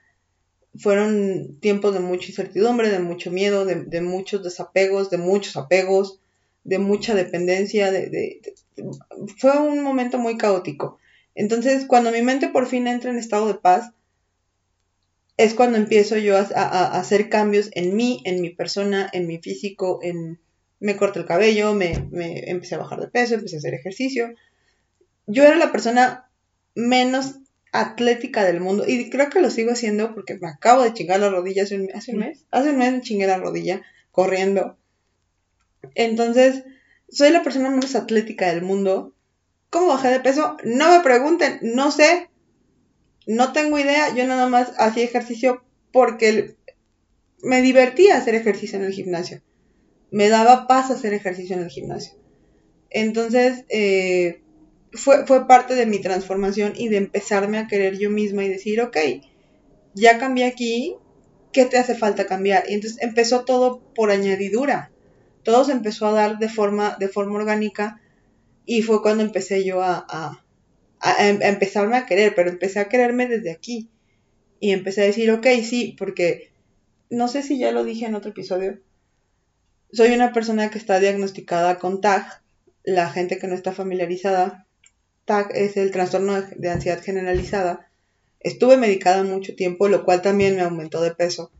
Fueron tiempos de mucha incertidumbre, de mucho miedo, de, muchos desapegos, de muchos apegos, de mucha dependencia, de, fue un momento muy caótico. Entonces, cuando mi mente por fin entra en estado de paz, es cuando empiezo yo a, hacer cambios en mí, en mi persona, en mi físico, en me corté el cabello, me, me, empecé a bajar de peso, empecé a hacer ejercicio. Yo era la persona menos atlética del mundo y creo que lo sigo haciendo porque me acabo de chingar la rodilla hace un, hace un mes. Hace un mes me chingué la rodilla corriendo. Entonces, soy la persona menos atlética del mundo. ¿Cómo bajé de peso? No me pregunten, no sé. No tengo idea. Yo nada más hacía ejercicio porque me divertía hacer ejercicio en el gimnasio. Me daba paz hacer ejercicio en el gimnasio. Entonces, eh, fue, fue parte de mi transformación y de empezarme a querer yo misma y decir, ok, ya cambié aquí, ¿qué te hace falta cambiar? Y entonces empezó todo por añadidura todo se empezó a dar de forma, de forma orgánica y fue cuando empecé yo a, a, a empezarme a querer, pero empecé a quererme desde aquí. Y empecé a decir, ok, sí, porque no sé si ya lo dije en otro episodio. Soy una persona que está diagnosticada con TAG. La gente que no está familiarizada, TAG es el trastorno de ansiedad generalizada. Estuve medicada mucho tiempo, lo cual también me aumentó de peso.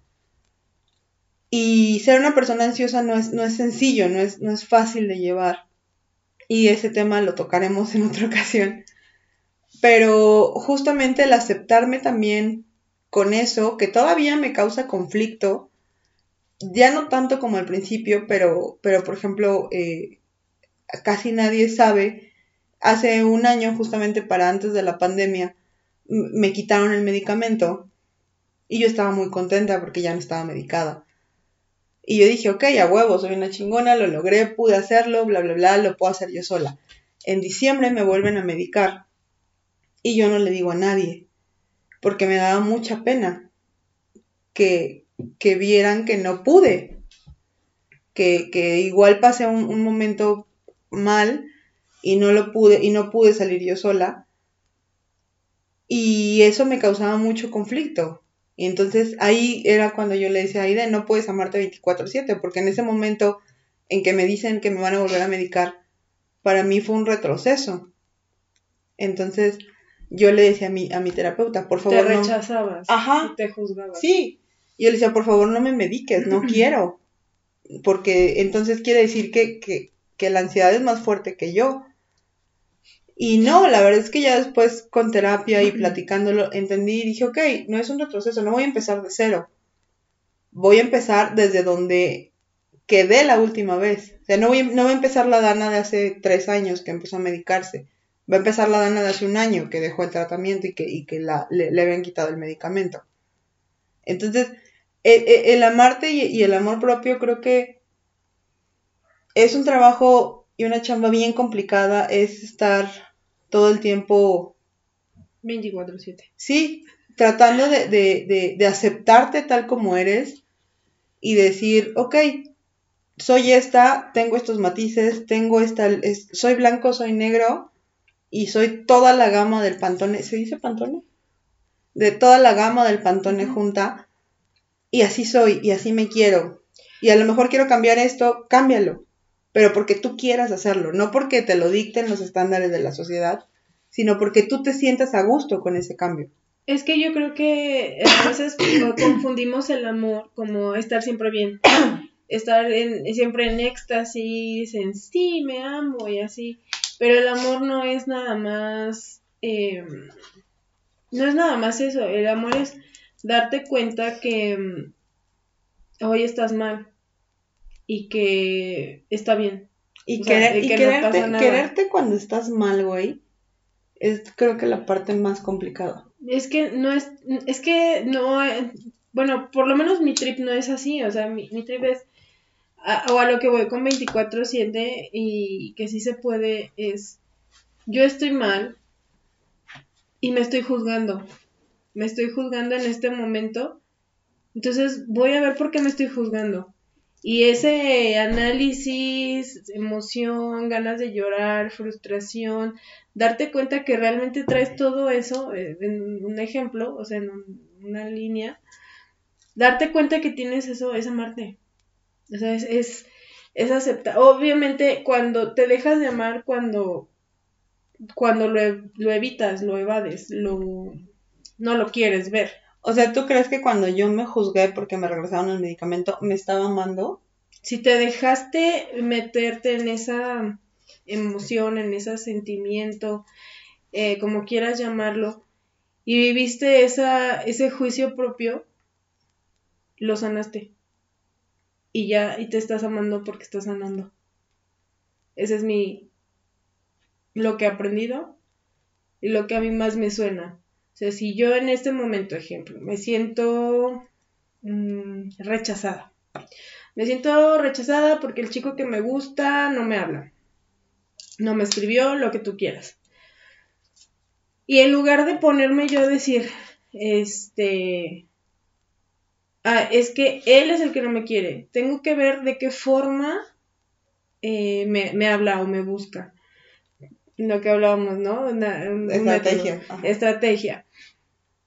Y ser una persona ansiosa no es, no es sencillo, no es, no es fácil de llevar. Y ese tema lo tocaremos en otra [LAUGHS] ocasión. Pero justamente el aceptarme también con eso, que todavía me causa conflicto, ya no tanto como al principio, pero, pero por ejemplo, eh, casi nadie sabe, hace un año, justamente para antes de la pandemia, me quitaron el medicamento y yo estaba muy contenta porque ya no estaba medicada. Y yo dije, ok, a huevo, soy una chingona, lo logré, pude hacerlo, bla, bla, bla, lo puedo hacer yo sola. En diciembre me vuelven a medicar y yo no le digo a nadie porque me daba mucha pena que, que vieran que no pude, que, que igual pasé un, un, momento mal y no lo pude y no pude salir yo sola y eso me causaba mucho conflicto. Y entonces ahí era cuando yo le decía a Aide, no puedes amarte 24/7, porque en ese momento en que me dicen que me van a volver a medicar, para mí fue un retroceso. Entonces, yo le decía a mi, a mi terapeuta, por favor. Te rechazabas. Ajá. Y te juzgabas. Sí. Y yo le decía, por favor, no me mediques, no [CLEARS THROAT] quiero. Porque entonces quiere decir que, que, que la ansiedad es más fuerte que yo. Y no, la verdad es que ya después con terapia y platicándolo entendí y dije, ok, no es un retroceso, no voy a empezar de cero. Voy a empezar desde donde quedé la última vez. O sea, no voy, no voy a empezar la Dana de hace tres años que empezó a medicarse va a empezar la Dana de hace un año que dejó el tratamiento y que, y que la, le, le, habían quitado el medicamento. Entonces, el, el amarte y, y, el amor propio creo que es un trabajo y una chamba bien complicada, es estar todo el tiempo... 24/7. Sí, tratando de, de, de, de aceptarte tal como eres y decir, ok, soy esta, tengo estos matices, tengo esta, es, soy blanco, soy negro, y soy toda la gama del Pantone, ¿se dice Pantone? De toda la gama del Pantone junta y así soy y así me quiero. Y a lo mejor quiero cambiar esto, cámbialo, pero porque tú quieras hacerlo, no porque te lo dicten los estándares de la sociedad, sino porque tú te sientas a gusto con ese cambio. Es que yo creo que a veces [COUGHS] confundimos el amor como estar siempre bien, [COUGHS] estar en, siempre en éxtasis, en sí, me amo y así. Pero el amor no es nada más, eh, no es nada más eso, el amor es darte cuenta que mm, hoy estás mal y que está bien. Y, o querer, sea, y que quererte, no quererte cuando estás mal, güey, es creo que la parte más complicada. Es que no es, es que no, bueno, por lo menos mi trip no es así, o sea, mi, mi trip es a, o a lo que voy con 24/7 y que sí se puede es, yo estoy mal y me estoy juzgando, me estoy juzgando en este momento, entonces voy a ver por qué me estoy juzgando. Y ese análisis, emoción, ganas de llorar, frustración, darte cuenta que realmente traes todo eso, eh, en un ejemplo, o sea, en un, una línea, darte cuenta que tienes eso es amarte. O sea, es, es, es aceptar. Obviamente, cuando te dejas de amar, cuando, cuando lo, lo evitas, lo evades, lo, no lo quieres ver. O sea, ¿tú crees que cuando yo me juzgué porque me regresaron el medicamento, me estaba amando? Si te dejaste meterte en esa emoción, en ese sentimiento, eh, como quieras llamarlo, y viviste esa, ese juicio propio, lo sanaste y ya, y te estás amando porque estás sanando. Ese es mi, lo que he aprendido y lo que a mí más me suena. O sea, si yo en este momento, ejemplo, me siento mmm, rechazada. Me siento rechazada porque el chico que me gusta no me habla. No me escribió lo que tú quieras. Y en lugar de ponerme yo a decir, este, ah, es que él es el que no me quiere. Tengo que ver de qué forma eh, me, me, habla o me busca. lo que hablábamos, ¿no? Una, un- un Estrategia, método, estrategia.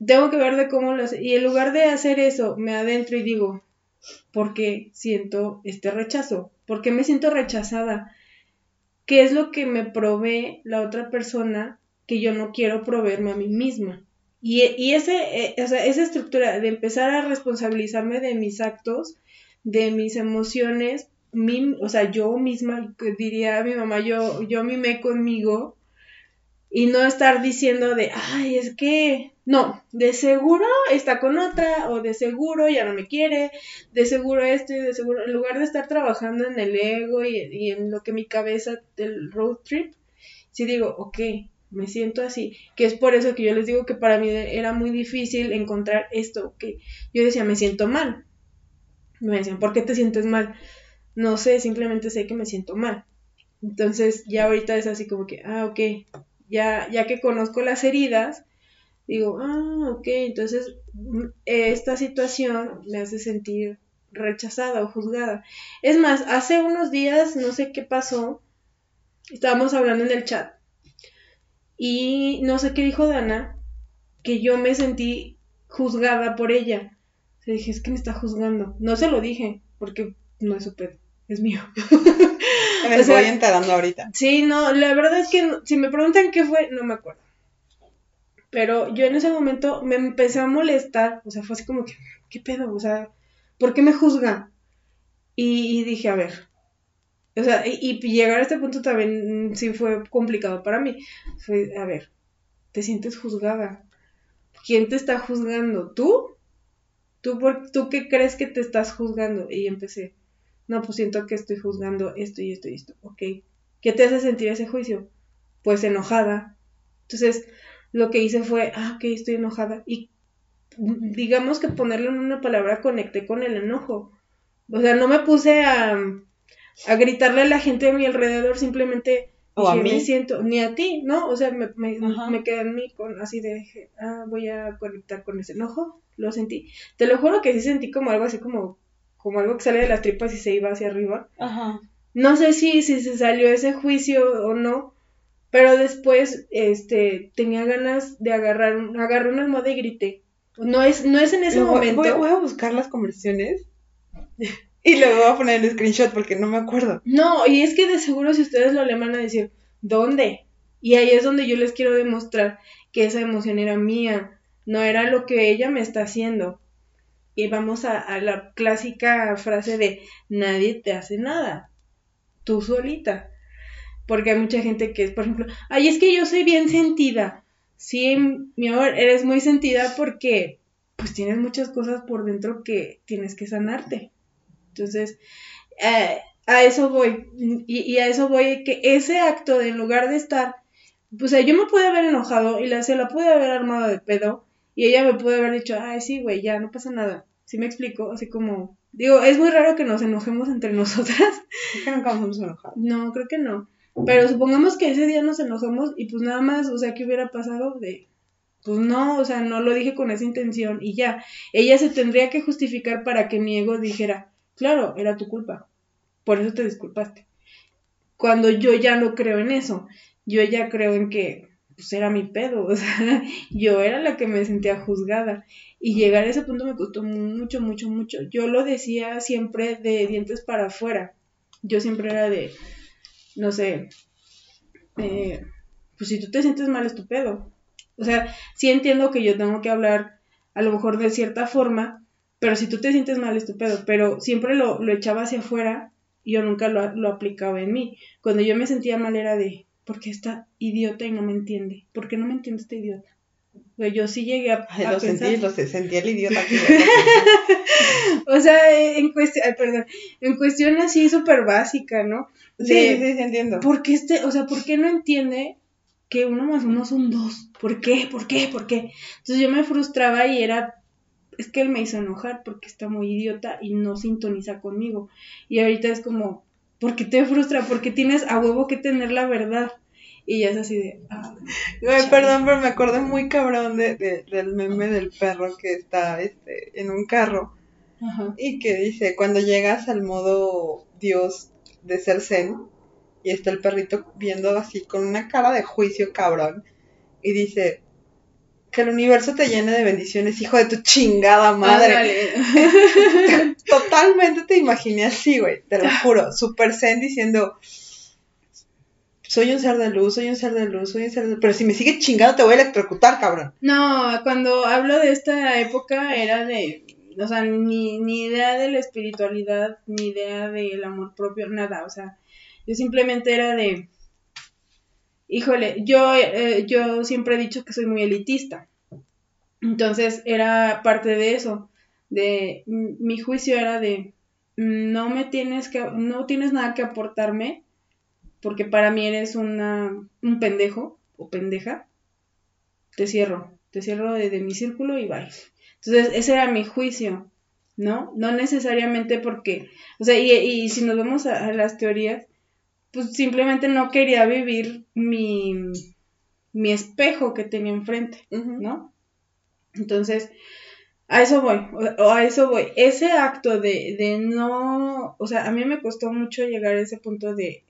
Tengo que ver de cómo lo hace. Y en lugar de hacer eso, me adentro y digo, ¿por qué siento este rechazo? ¿Por qué me siento rechazada? ¿Qué es lo que me provee la otra persona que yo no quiero proveerme a mí misma? Y, y ese, o sea, esa estructura de empezar a responsabilizarme de mis actos, de mis emociones, mi- o sea, yo misma, diría mi mamá, yo, yo mimé conmigo, y no estar diciendo de, ay, es que, no, de seguro está con otra, o de seguro ya no me quiere, de seguro esto y de seguro, en lugar de estar trabajando en el ego y, y en lo que mi cabeza del road trip, sí digo, ok, me siento así, que es por eso que yo les digo que para mí era muy difícil encontrar esto, que yo decía, me siento mal. Me decían, ¿por qué te sientes mal? No sé, simplemente sé que me siento mal. Entonces ya ahorita es así como que, ah, ok, ya, ya que conozco las heridas, digo, ah, ok, entonces mm, esta situación me hace sentir rechazada o juzgada. Es más, hace unos días, no sé qué pasó, estábamos hablando en el chat y no sé qué dijo Dana, que yo me sentí juzgada por ella. O dije, es que me está juzgando. No se lo dije, porque no es su pedo, es mío. [LAUGHS] Me O sea- voy enterando ahorita. Sí, no, la verdad es que no- si me preguntan qué fue, no me acuerdo. Pero yo en ese momento me empecé a molestar, o sea, fue así como que, ¿qué pedo? O sea, ¿por qué me juzga? Y, y dije, a ver, o sea, y, y llegar a este punto también mm, sí fue complicado para mí. Fue, a ver, te sientes juzgada. ¿Quién te está juzgando? ¿Tú? ¿Tú, por, ¿Tú qué crees que te estás juzgando? Y empecé, no, pues siento que estoy juzgando esto y esto y esto. Ok, ¿qué te hace sentir ese juicio? Pues enojada. Entonces, lo que hice fue, ah, ok, estoy enojada. Y digamos que ponerle en una palabra conecté con el enojo. O sea, no me puse a, a gritarle a la gente de mi alrededor, simplemente O a mí. me siento, ni a ti, ¿no? O sea, me, me quedé en mí con así de, ah, voy a conectar con ese enojo, lo sentí. Te lo juro que sí sentí como algo así como, como algo que sale de las tripas y se iba hacia arriba. Ajá. No sé si, si se salió ese juicio o no, pero después este tenía ganas de agarrar, un- agarré una almohada y grité. No es, no es en ese momento. Voy, voy a buscar las conversaciones [LAUGHS] y le voy a poner el screenshot porque no me acuerdo. No, y es que de seguro si ustedes lo le van a decir, ¿dónde? Y ahí es donde yo les quiero demostrar que esa emoción era mía, no era lo que ella me está haciendo. Y vamos a, la clásica frase de nadie te hace nada, tú solita. Porque hay mucha gente que es, por ejemplo, ay, es que yo soy bien sentida. Sí, mi amor, eres muy sentida porque pues tienes muchas cosas por dentro que tienes que sanarte. Entonces, eh, a eso voy. Y, a eso voy que ese acto de en lugar de estar, pues yo me pude haber enojado y la, se la pude haber armado de pedo y ella me puede haber dicho, ay, sí, güey, ya, no pasa nada. ¿Sí me explico? Así como, digo, es muy raro que nos enojemos entre [LAUGHS] nosotras. Es que nunca nos hemos enojado. No, creo que no. Pero supongamos que ese día nos enojamos y pues nada más, o sea, ¿qué hubiera pasado? De, pues no, o sea, no lo dije con esa intención y ya. Ella se tendría que justificar para que mi ego dijera, claro, era tu culpa. Por eso te disculpaste. Cuando yo ya no creo en eso, yo ya creo en que pues era mi pedo, [LAUGHS] o sea, yo era la que me sentía juzgada y llegar a ese punto me costó mucho, mucho, mucho. Yo lo decía siempre de dientes para afuera. Yo siempre era de, no sé, eh, pues si tú te sientes mal es tu pedo. O sea, sí entiendo que yo tengo que hablar a lo mejor de cierta forma, pero si tú te sientes mal es tu pedo. Pero siempre lo, echaba hacia afuera y yo nunca lo aplicaba en mí. Cuando yo me sentía mal era de, ¿por qué está idiota y no me entiende? ¿Por qué no me entiende este idiota? Yo sí llegué a, Ay, a lo pensar- sentí, lo sentí el idiota. [LAUGHS] O sea, en cuestión, ay, perdón, en cuestión así súper básica, ¿no? Sí, sí, sí, entiendo. ¿Por qué este, o sea, por qué no entiende que uno más uno son dos? ¿Por qué? ¿Por qué? ¿Por qué? Entonces yo me frustraba y era, es que él me hizo enojar porque está muy idiota y no sintoniza conmigo. Y ahorita es como, ¿por qué te frustra? Porque tienes a huevo que tener la verdad. Y ya es así de, ah, chale. perdón, pero me acordé muy cabrón de, de- del meme del perro que está este, en un carro ajá. y que dice, cuando llegas al modo Dios de ser zen, y está el perrito viendo así con una cara de juicio cabrón y dice que el universo te llene de bendiciones, hijo de tu chingada madre. [LAUGHS] Totalmente te imaginé así, güey, te lo juro, super zen diciendo, soy un ser de luz, soy un ser de luz, soy un ser de luz, pero si me sigue chingando te voy a electrocutar, cabrón. No, cuando hablo de esta época era de, o sea, ni, ni idea de la espiritualidad, ni idea del amor propio, nada, o sea, yo simplemente era de, híjole, yo, eh, yo siempre he dicho que soy muy elitista. Entonces era parte de eso, de mi juicio era de no me tienes que, no tienes nada que aportarme, porque para mí eres una, un pendejo o pendeja, te cierro, te cierro de, mi círculo y bye. Entonces ese era mi juicio, ¿no? No necesariamente porque, o sea, y, y si nos vamos a las teorías, pues simplemente no quería vivir mi, mi espejo que tenía enfrente, ¿no? Entonces, a eso voy, o, a eso voy. Ese acto de, de no, o sea, a mí me costó mucho llegar a ese punto de,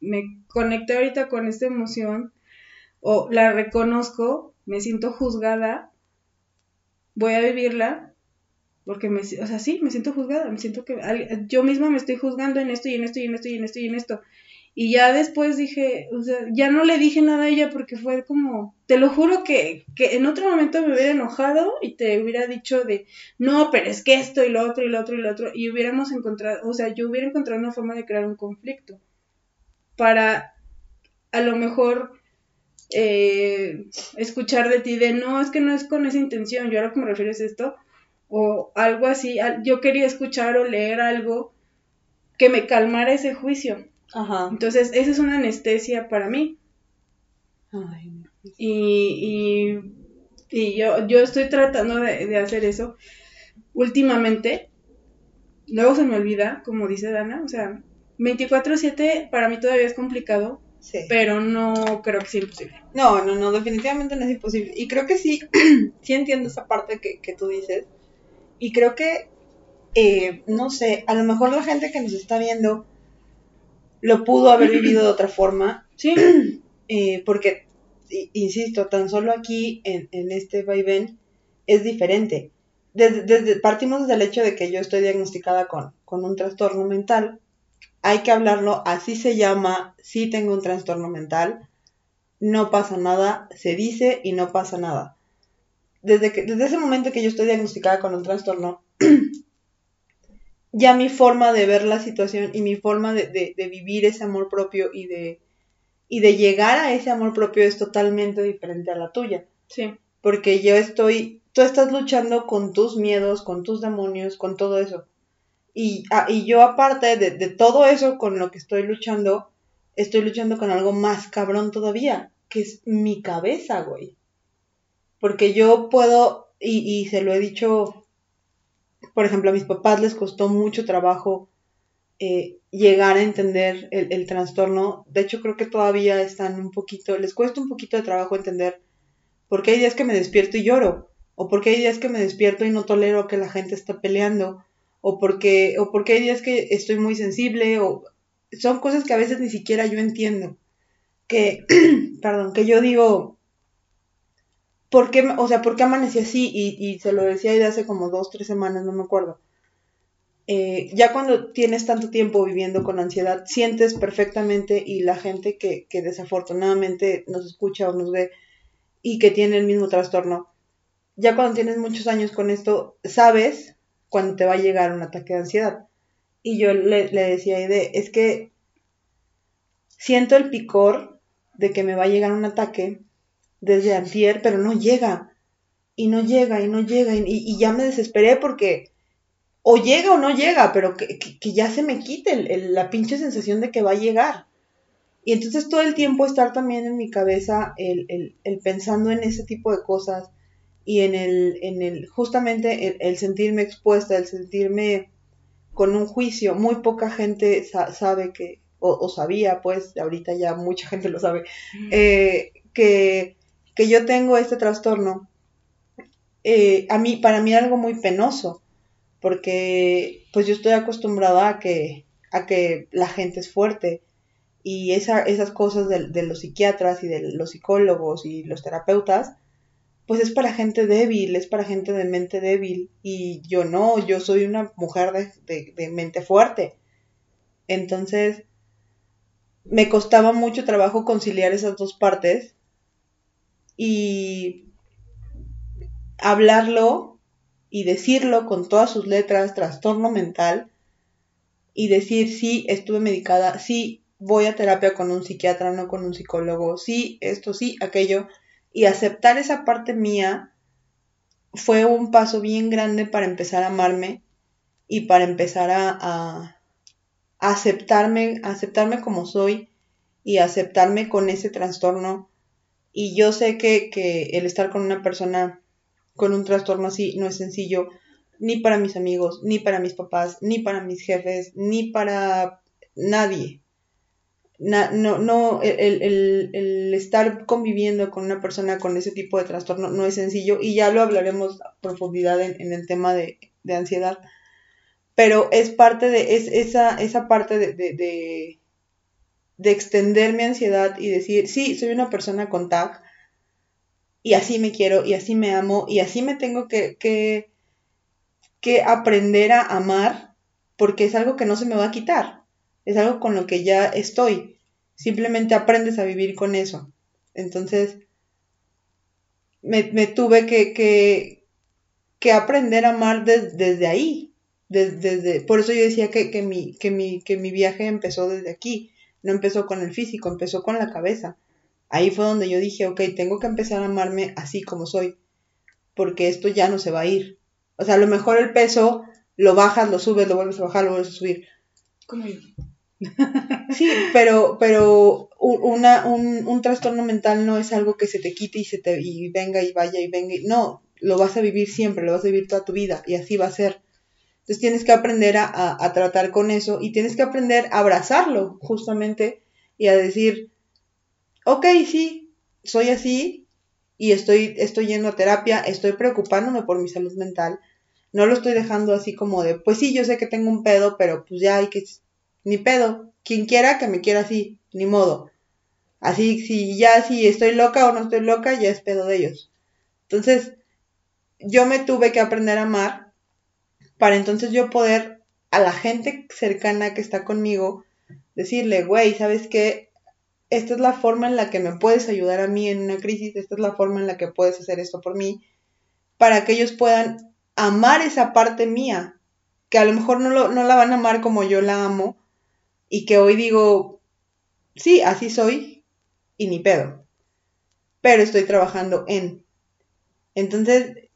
me conecté ahorita con esta emoción, o la reconozco, me siento juzgada, voy a vivirla, porque me, o sea, sí, me siento juzgada, me siento que yo misma me estoy juzgando en esto y en esto y en esto y en esto y en esto. Y ya después dije, o sea, ya no le dije nada a ella porque fue como, te lo juro que, que en otro momento me hubiera enojado y te hubiera dicho de, no, pero es que esto y lo otro y lo otro y lo otro, y hubiéramos encontrado, o sea, yo hubiera encontrado una forma de crear un conflicto para a lo mejor eh, escuchar de ti de, no, es que no es con esa intención, yo ahora que me refieres a esto, o algo así. Yo quería escuchar o leer algo que me calmara ese juicio. Ajá. Entonces, esa es una anestesia para mí. Ay, y, y, yo, yo estoy tratando de, hacer eso últimamente. Luego se me olvida, como dice Dana, o sea, 24/7 para mí todavía es complicado, sí. pero no creo que sea imposible. No, no, no, definitivamente no es imposible. Y creo que sí, [CLEARS THROAT] sí entiendo esa parte que, que tú dices. Y creo que, eh, no sé, a lo mejor la gente que nos está viendo lo pudo haber vivido de otra forma. [CLEARS THROAT] Sí. [CLEARS THROAT] Eh, porque, insisto, tan solo aquí en, en este vaivén es diferente. Desde, partimos desde el hecho de que yo estoy diagnosticada con, con un trastorno mental. Hay que hablarlo, así se llama, sí tengo un trastorno mental, no pasa nada, se dice y no pasa nada desde, que, desde ese momento que yo estoy diagnosticada con un trastorno, [CLEARS THROAT] ya mi forma de ver la situación y mi forma de, vivir ese amor propio y de, y de llegar a ese amor propio es totalmente diferente a la tuya. Sí. Porque yo estoy, tú estás luchando con tus miedos, con tus demonios, con todo eso. Y, ah, y yo aparte de, de todo eso con lo que estoy luchando, estoy luchando con algo más cabrón todavía, que es mi cabeza, güey. Porque yo puedo, y, se lo he dicho, por ejemplo, a mis papás les costó mucho trabajo eh, llegar a entender el, trastorno. De hecho, creo que todavía están un poquito, les cuesta un poquito de trabajo entender por qué hay días que me despierto y lloro, o por qué hay días que me despierto y no tolero que la gente está peleando, o porque, o porque hay días que estoy muy sensible, o son cosas que a veces ni siquiera yo entiendo. Que, [CLEARS THROAT] perdón, que yo digo, ¿por qué, o sea, por qué amanecí así? Y, se lo decía de hace como dos, tres semanas, no me acuerdo. Eh, ya cuando tienes tanto tiempo viviendo con ansiedad, sientes perfectamente y la gente que, que desafortunadamente nos escucha o nos ve y que tiene el mismo trastorno, ya cuando tienes muchos años con esto, sabes cuando te va a llegar un ataque de ansiedad. Y yo le, le decía a Ide, es que siento el picor de que me va a llegar un ataque desde antier, pero no llega. Y no llega, y no llega, y, ya me desesperé porque o llega o no llega, pero que, ya se me quite la pinche sensación de que va a llegar. Y entonces todo el tiempo estar también en mi cabeza el, pensando en ese tipo de cosas y en el, en el justamente el, sentirme expuesta, el sentirme con un juicio. Muy poca gente sabe que, o, sabía, pues, ahorita ya mucha gente lo sabe, eh, que que yo tengo este trastorno, eh, a mí, para mí algo muy penoso, porque pues yo estoy acostumbrada a que, a que la gente es fuerte y esa, esas cosas de, de los psiquiatras y de los psicólogos y los terapeutas, pues es para gente débil, es para gente de mente débil. Y yo no, yo soy una mujer de, de, mente fuerte. Entonces, me costaba mucho trabajo conciliar esas dos partes y hablarlo y decirlo con todas sus letras, trastorno mental, y decir, sí, estuve medicada, sí, voy a terapia con un psiquiatra, no con un psicólogo, sí, esto, sí, aquello, y aceptar esa parte mía fue un paso bien grande para empezar a amarme y para empezar a, a, aceptarme, aceptarme como soy y aceptarme con ese trastorno. Y yo sé que, que el estar con una persona con un trastorno así no es sencillo ni para mis amigos, ni para mis papás, ni para mis jefes, ni para nadie. No, no, el, el, el, estar conviviendo con una persona con ese tipo de trastorno no es sencillo y ya lo hablaremos a profundidad en, el tema de, de, ansiedad, pero es parte de, es esa, esa parte de, de, de, extender mi ansiedad y decir, sí, soy una persona con TAC y así me quiero y así me amo y así me tengo que, que, que aprender a amar porque es algo que no se me va a quitar es algo con lo que ya estoy. Simplemente aprendes a vivir con eso. Entonces, me, tuve que, que, aprender a amar desde ahí. Desde, por eso yo decía que, que, mi, que, mi, que mi viaje empezó desde aquí. No empezó con el físico, empezó con la cabeza. Ahí fue donde yo dije, ok, tengo que empezar a amarme así como soy. Porque esto ya no se va a ir. O sea, a lo mejor el peso lo bajas, lo subes, lo vuelves a bajar, lo vuelves a subir. Como yo. [LAUGHS] Sí, pero, pero una, un, trastorno mental no es algo que se te quite y se te y venga y vaya y venga. no, lo vas a vivir siempre, lo vas a vivir toda tu vida y así va a ser. Entonces tienes que aprender a, tratar con eso y tienes que aprender a abrazarlo justamente y a decir, ok, sí, soy así y estoy, estoy yendo a terapia, estoy preocupándome por mi salud mental. No lo estoy dejando así como de, pues sí, yo sé que tengo un pedo, pero pues ya hay que ni pedo. Quien quiera que me quiera así, ni modo. Así, si ya si estoy loca o no estoy loca, ya es pedo de ellos. Entonces, yo me tuve que aprender a amar para entonces yo poder a la gente cercana que está conmigo decirle, güey, ¿sabes qué? Esta es la forma en la que me puedes ayudar a mí en una crisis, esta es la forma en la que puedes hacer esto por mí, para que ellos puedan amar esa parte mía, que a lo mejor no, lo, no la van a amar como yo la amo, y que hoy digo, sí, así soy y ni pedo. Pero estoy trabajando en. Entonces,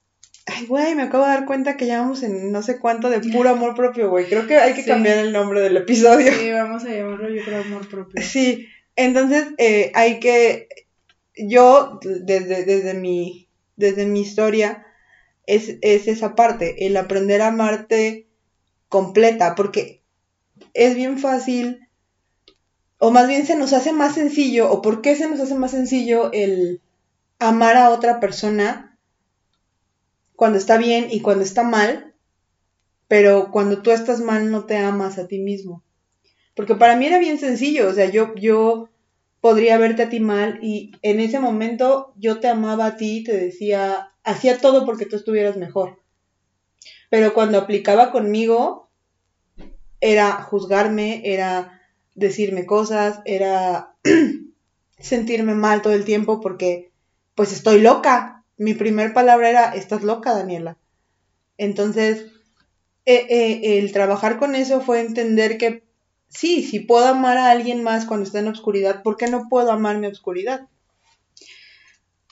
ay, güey, me acabo de dar cuenta que ya vamos en no sé cuánto de puro amor propio, güey. Creo que hay que cambiar el nombre del episodio. Sí, vamos a llamarlo yo creo amor propio. Sí, entonces eh, hay que, yo desde, desde, mi, desde mi historia, es, es esa parte, el aprender a amarte completa, porque es bien fácil, o más bien se nos hace más sencillo, o por qué se nos hace más sencillo el amar a otra persona cuando está bien y cuando está mal, pero cuando tú estás mal no te amas a ti mismo. Porque para mí era bien sencillo, o sea, yo, yo podría verte a ti mal y en ese momento yo te amaba a ti, te decía, hacía todo porque tú estuvieras mejor. Pero cuando aplicaba conmigo, era juzgarme, era decirme cosas, era [CLEARS THROAT] sentirme mal todo el tiempo porque pues estoy loca. Mi primer palabra era, estás loca, Daniela. Entonces, eh, eh, el trabajar con eso fue entender que sí, si puedo amar a alguien más cuando está en oscuridad, ¿por qué no puedo amar mi oscuridad?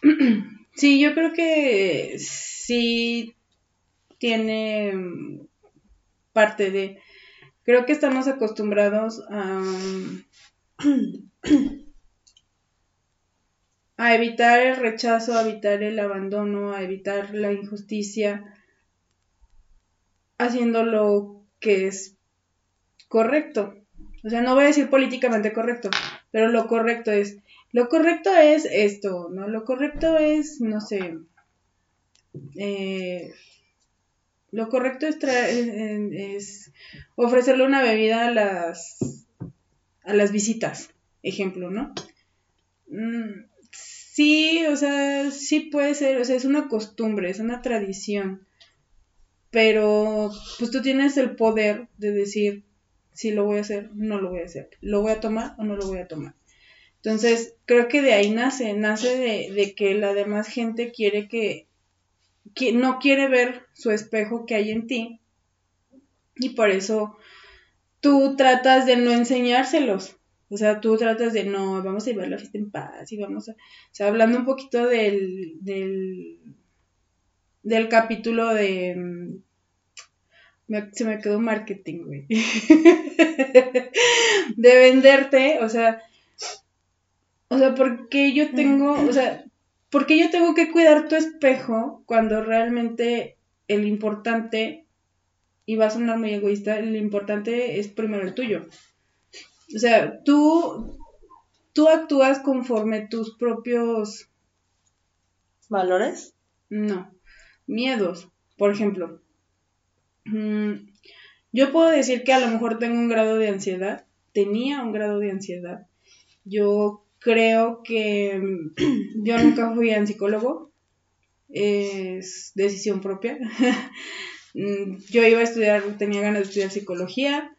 [CLEARS THROAT] Sí, yo creo que sí tiene parte de Creo que estamos acostumbrados a, [CLEARS THROAT] a evitar el rechazo, a evitar el abandono, a evitar la injusticia, haciendo lo que es correcto. O sea, no voy a decir políticamente correcto, pero lo correcto es, lo correcto es esto, ¿no? Lo correcto es, no sé, eh, lo correcto es, es ofrecerle una bebida a las, a las visitas, ejemplo, ¿no? Mm, sí, o sea, sí puede ser, o sea, es una costumbre, es una tradición, pero pues tú tienes el poder de decir si lo voy a hacer, no lo voy a hacer, lo voy a tomar o no lo voy a tomar. Entonces, creo que de ahí nace, nace de, que la demás gente quiere que, que, no quiere ver su espejo que hay en ti y por eso tú tratas de no enseñárselos. O sea, tú tratas de no, vamos a llevar la fiesta en paz y vamos a. O sea, hablando un poquito del. del, del capítulo de. Mm, se me quedó marketing, güey. [LAUGHS] de venderte, o sea. O sea, ¿por qué yo tengo. O sea, ¿por qué yo tengo que cuidar tu espejo cuando realmente el importante y va a sonar muy egoísta, lo importante es primero el tuyo. O sea, tú, tú actúas conforme tus propios... ¿Valores? No, miedos. Por ejemplo, mm, yo puedo decir que a lo mejor tengo un grado de ansiedad, tenía un grado de ansiedad. Yo creo que [CLEARS THROAT] yo nunca fui a un psicólogo, es decisión propia. [LAUGHS] Mm, yo iba a estudiar, tenía ganas de estudiar psicología.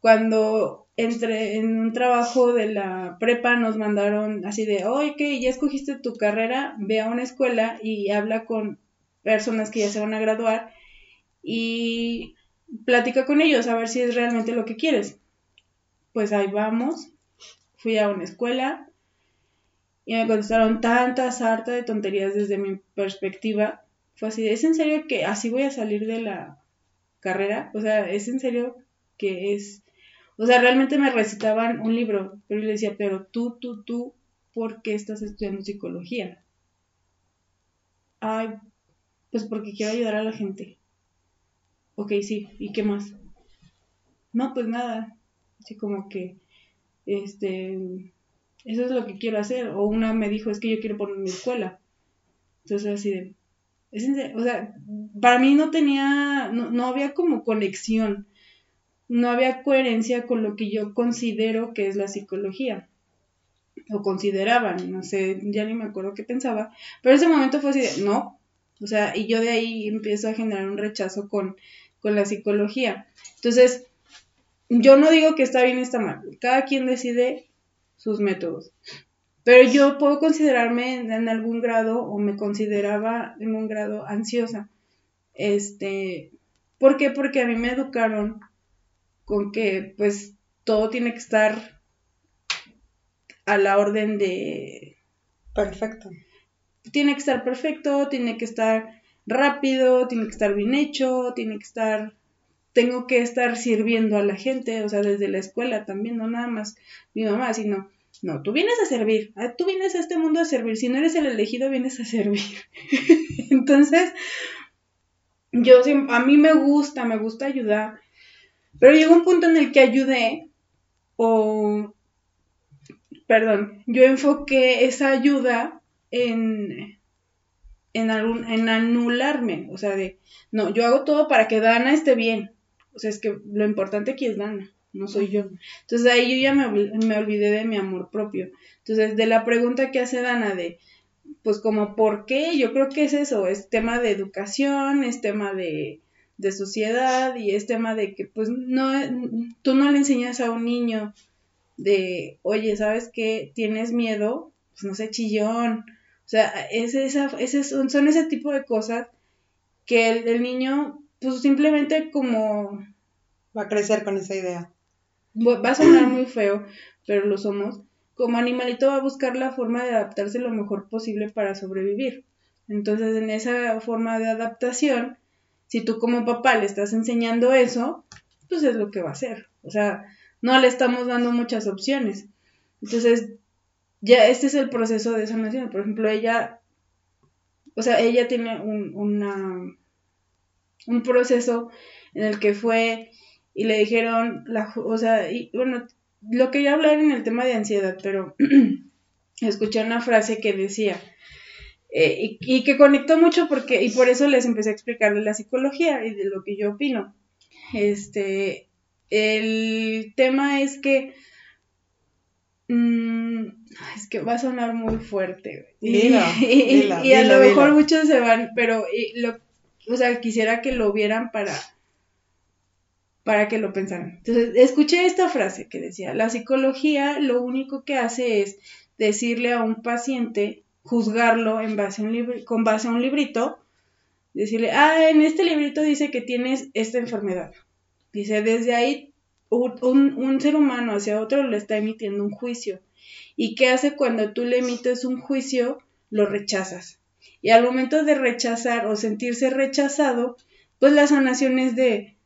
Cuando entré en un trabajo de la prepa nos mandaron así de, oye, que ya escogiste tu carrera, ve a una escuela y habla con personas que ya se van a graduar y platica con ellos a ver si es realmente lo que quieres. Pues ahí vamos, fui a una escuela y me contestaron tantas harta de tonterías desde mi perspectiva fue así, ¿es en serio que así voy a salir de la carrera? O sea, ¿es en serio que es... O sea, realmente me recitaban un libro, pero yo le decía, pero tú, tú, tú, ¿por qué estás estudiando psicología? Ay, pues porque quiero ayudar a la gente. Ok, sí, ¿y qué más? No, pues nada. Así como que, este, eso es lo que quiero hacer. O una me dijo, es que yo quiero poner mi escuela. Entonces así de, o sea, para mí no tenía, no, había como conexión, no había coherencia con lo que yo considero que es la psicología o consideraban, no sé, ya ni me acuerdo qué pensaba, pero ese momento fue así de, no, o sea, y yo de ahí empiezo a generar un rechazo con, con la psicología. Entonces, yo no digo que está bien y está mal, cada quien decide sus métodos. Pero yo puedo considerarme en, algún grado, o me consideraba en un grado ansiosa. Este, ¿por qué? Porque a mí me educaron con que pues todo tiene que estar a la orden de... Perfecto. Tiene que estar perfecto, tiene que estar rápido, tiene que estar bien hecho, tiene que estar... Tengo que estar sirviendo a la gente, o sea, desde la escuela también, no nada más mi mamá, sino no, tú vienes a servir, ah, tú vienes a este mundo a servir, si no eres el elegido vienes a servir. [LAUGHS] Entonces, yo a mí me gusta, me gusta ayudar, pero llegó un punto en el que ayudé o, perdón, yo enfoqué esa ayuda en, en, anularme, o sea, de, no, yo hago todo para que Dana esté bien, o sea, es que lo importante aquí es Dana no soy yo. Entonces ahí yo ya me, me, olvidé de mi amor propio. Entonces, de la pregunta que hace Dana de, pues como, ¿por qué? Yo creo que es eso, es tema de educación, es tema de, de sociedad y es tema de que, pues, no, tú no le enseñas a un niño de, oye, ¿sabes qué? ¿Tienes miedo? Pues no sé, chillón. O sea, es esa, ese, son, son ese tipo de cosas que el, el niño, pues simplemente como... Va a crecer con esa idea va a sonar muy feo, pero lo somos, como animalito va a buscar la forma de adaptarse lo mejor posible para sobrevivir. Entonces, en esa forma de adaptación, si tú como papá le estás enseñando eso, pues es lo que va a hacer. O sea, no le estamos dando muchas opciones. Entonces, ya este es el proceso de sanación. Por ejemplo, ella, o sea, ella tiene un, una, un proceso en el que fue y le dijeron, la, o sea, y, bueno, lo quería hablar en el tema de ansiedad, pero [CLEARS THROAT] escuché una frase que decía, eh, y, que conectó mucho porque, y por eso les empecé a explicarle la psicología y de lo que yo opino. Este, el tema es que Mm, es que va a sonar muy fuerte. Dilo, [LAUGHS] y, dilo, y a dilo, lo mejor muchos se van, pero lo, o sea, quisiera que lo vieran para para que lo pensaran. Entonces, escuché esta frase que decía, la psicología lo único que hace es decirle a un paciente, juzgarlo en base a un con base a un librito, decirle, ah, en este librito dice que tienes esta enfermedad. Dice, desde ahí un- un ser humano hacia otro le está emitiendo un juicio. ¿Y qué hace cuando tú le emites un juicio? Lo rechazas. Y al momento de rechazar o sentirse rechazado, pues la sanación es de,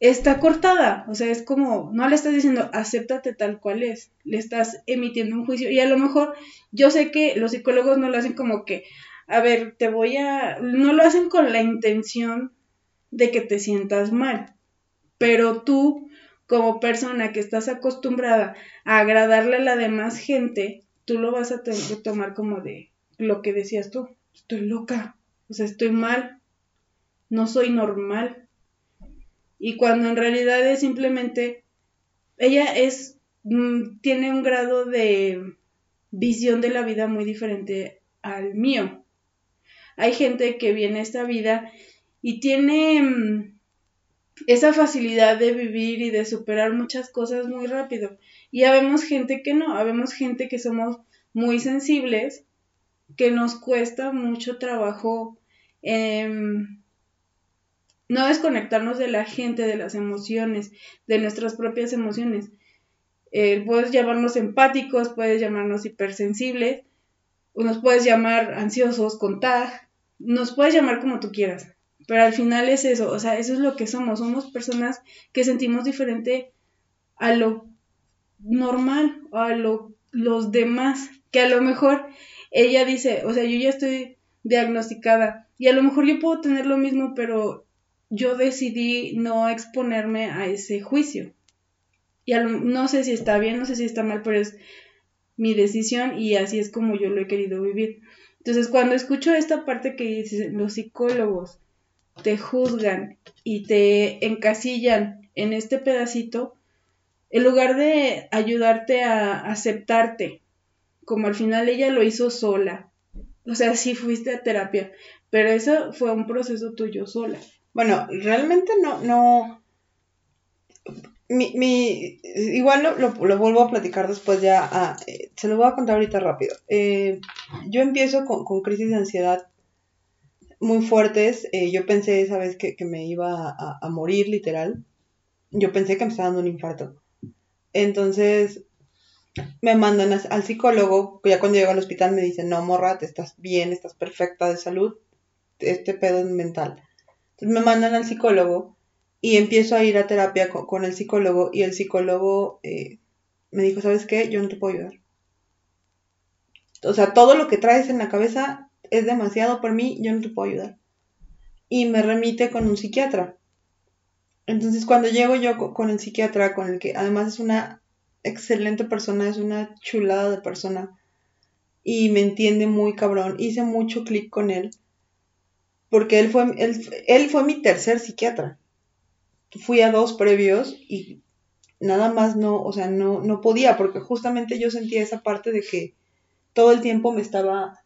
está cortada, o sea, es como, no le estás diciendo, acéptate tal cual es, le estás emitiendo un juicio. Y a lo mejor yo sé que los psicólogos no lo hacen como que, a ver, te voy a, no lo hacen con la intención de que te sientas mal, pero tú como persona que estás acostumbrada a agradarle a la demás gente, tú lo vas a tener que tomar como de lo que decías tú, estoy loca, o sea, estoy mal, no soy normal. Y cuando en realidad es simplemente, ella es, mm, tiene un grado de visión de la vida muy diferente al mío. Hay gente que viene a esta vida y tiene mm, esa facilidad de vivir y de superar muchas cosas muy rápido. Y habemos gente que no, habemos gente que somos muy sensibles, que nos cuesta mucho trabajo em, no desconectarnos de la gente, de las emociones, de nuestras propias emociones. Eh, puedes llamarnos empáticos, puedes llamarnos hipersensibles, o nos puedes llamar ansiosos con tag, nos puedes llamar como tú quieras, pero al final es eso, o sea, eso es lo que somos, somos personas que sentimos diferente a lo normal, a lo, los demás, que a lo mejor ella dice, o sea, yo ya estoy diagnosticada y a lo mejor yo puedo tener lo mismo, pero yo decidí no exponerme a ese juicio. Y lo- no sé si está bien, no sé si está mal, pero es mi decisión y así es como yo lo he querido vivir. Entonces, cuando escucho esta parte que dice, los psicólogos te juzgan y te encasillan en este pedacito, en lugar de ayudarte a aceptarte, como al final ella lo hizo sola, o sea, sí fuiste a terapia, pero eso fue un proceso tuyo sola. Bueno, realmente no, no. Mi, mi, igual lo, lo, lo vuelvo a platicar después ya. ah, eh, se lo voy a contar ahorita rápido. Eh, yo empiezo con, con crisis de ansiedad muy fuertes. eh, yo pensé esa vez que, que me iba a, morir, literal. Yo pensé que me estaba dando un infarto. Entonces me mandan al psicólogo. Ya cuando llego al hospital me dicen: No, morra, te estás bien, estás perfecta de salud. Este pedo es mental. Entonces me mandan al psicólogo y empiezo a ir a terapia con, el psicólogo y el psicólogo eh, me dijo, ¿sabes qué? Yo no te puedo ayudar. O sea, todo lo que traes en la cabeza es demasiado por mí, yo no te puedo ayudar. Y me remite con un psiquiatra. Entonces cuando llego yo co- con el psiquiatra, con el que además es una excelente persona, es una chulada de persona y me entiende muy cabrón, hice mucho clic con él porque él fue, él, fue mi tercer psiquiatra. Fui a dos previos y nada más no, o sea, no, no podía, porque justamente yo sentía esa parte de que todo el tiempo me estaba,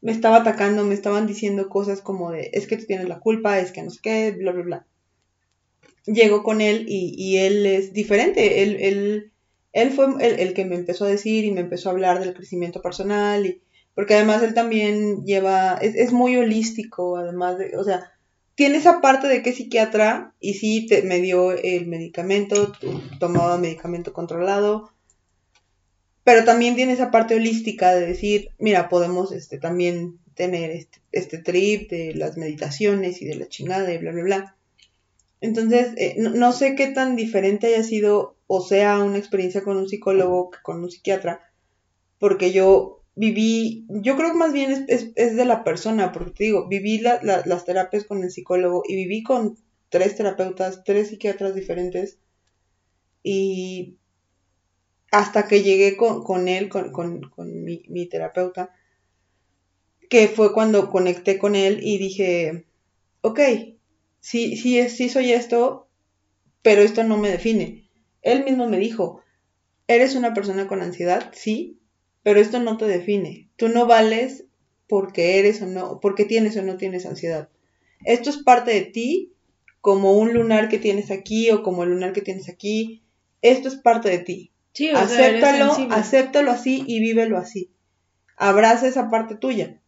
me estaba atacando, me estaban diciendo cosas como de, es que tú tienes la culpa, es que no sé qué, bla, bla, bla. Llego con él y, y él es diferente, él, él, él fue el, el que me empezó a decir y me empezó a hablar del crecimiento personal y, porque además él también lleva, es, es muy holístico, además de, o sea, tiene esa parte de que es psiquiatra y sí te, me dio el medicamento, tomaba medicamento controlado, pero también tiene esa parte holística de decir, mira, podemos este, también tener este, este trip de las meditaciones y de la chingada y bla, bla, bla. Entonces, eh, no, no sé qué tan diferente haya sido o sea una experiencia con un psicólogo que con un psiquiatra, porque yo viví, yo creo que más bien es, es, es de la persona, porque te digo, viví la, la, las terapias con el psicólogo y viví con tres terapeutas, tres psiquiatras diferentes y hasta que llegué con, con él, con, con, con mi, mi, terapeuta, que fue cuando conecté con él y dije, ok, sí, sí, sí soy esto, pero esto no me define. Él mismo me dijo, eres una persona con ansiedad, sí, pero esto no te define. Tú no vales porque eres o no, porque tienes o no tienes ansiedad. Esto es parte de ti, como un lunar que tienes aquí o como el lunar que tienes aquí. Esto es parte de ti. Sí, o sea, acéptalo, sensible. acéptalo así y vívelo así. Abraza esa parte tuya.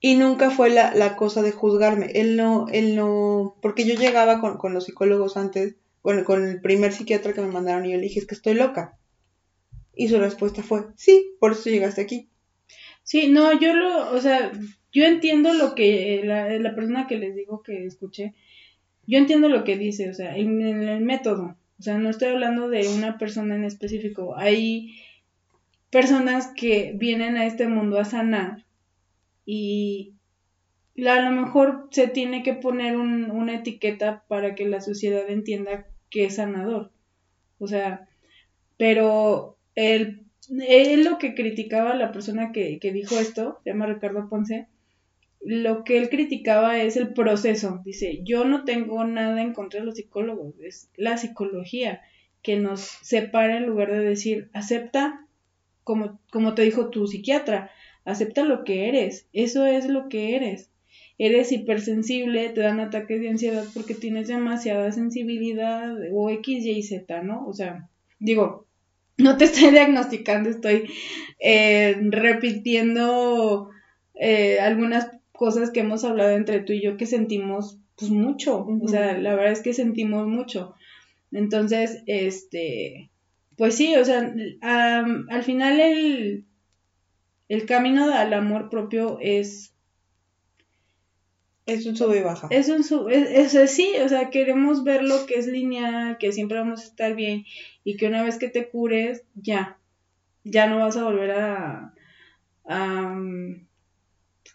Y nunca fue la, la cosa de juzgarme. Él no, él no, porque yo llegaba con, con los psicólogos antes, bueno, con el primer psiquiatra que me mandaron y yo le dije, es que estoy loca. Y su respuesta fue, sí, por eso llegaste aquí. Sí, no, yo lo, o sea, yo entiendo lo que la, la persona que les digo que escuché, yo entiendo lo que dice, o sea, en, en el método, o sea, no estoy hablando de una persona en específico, hay personas que vienen a este mundo a sanar y a lo mejor se tiene que poner un- una etiqueta para que la sociedad entienda que es sanador, o sea, pero el él lo que criticaba la persona que, que dijo esto, se llama Ricardo Ponce, lo que él criticaba es el proceso. Dice, yo no tengo nada en contra de los psicólogos, es la psicología que nos separa en lugar de decir, acepta, como, como te dijo tu psiquiatra, acepta lo que eres, eso es lo que eres. Eres hipersensible, te dan ataques de ansiedad porque tienes demasiada sensibilidad o X, Y, Z, ¿no? O sea, digo, no te estoy [LAUGHS] diagnosticando, estoy eh, repitiendo eh, algunas cosas que hemos hablado entre tú y yo que sentimos pues mucho, o sea, la verdad es que sentimos mucho. Entonces, este, pues sí, o sea, al final el, el camino al amor propio es Es un sube y baja. es un sub- es, es- sí, o sea, queremos ver lo que es lineal, que siempre vamos a estar bien y que una vez que te cures, ya, ya no vas a volver a, a,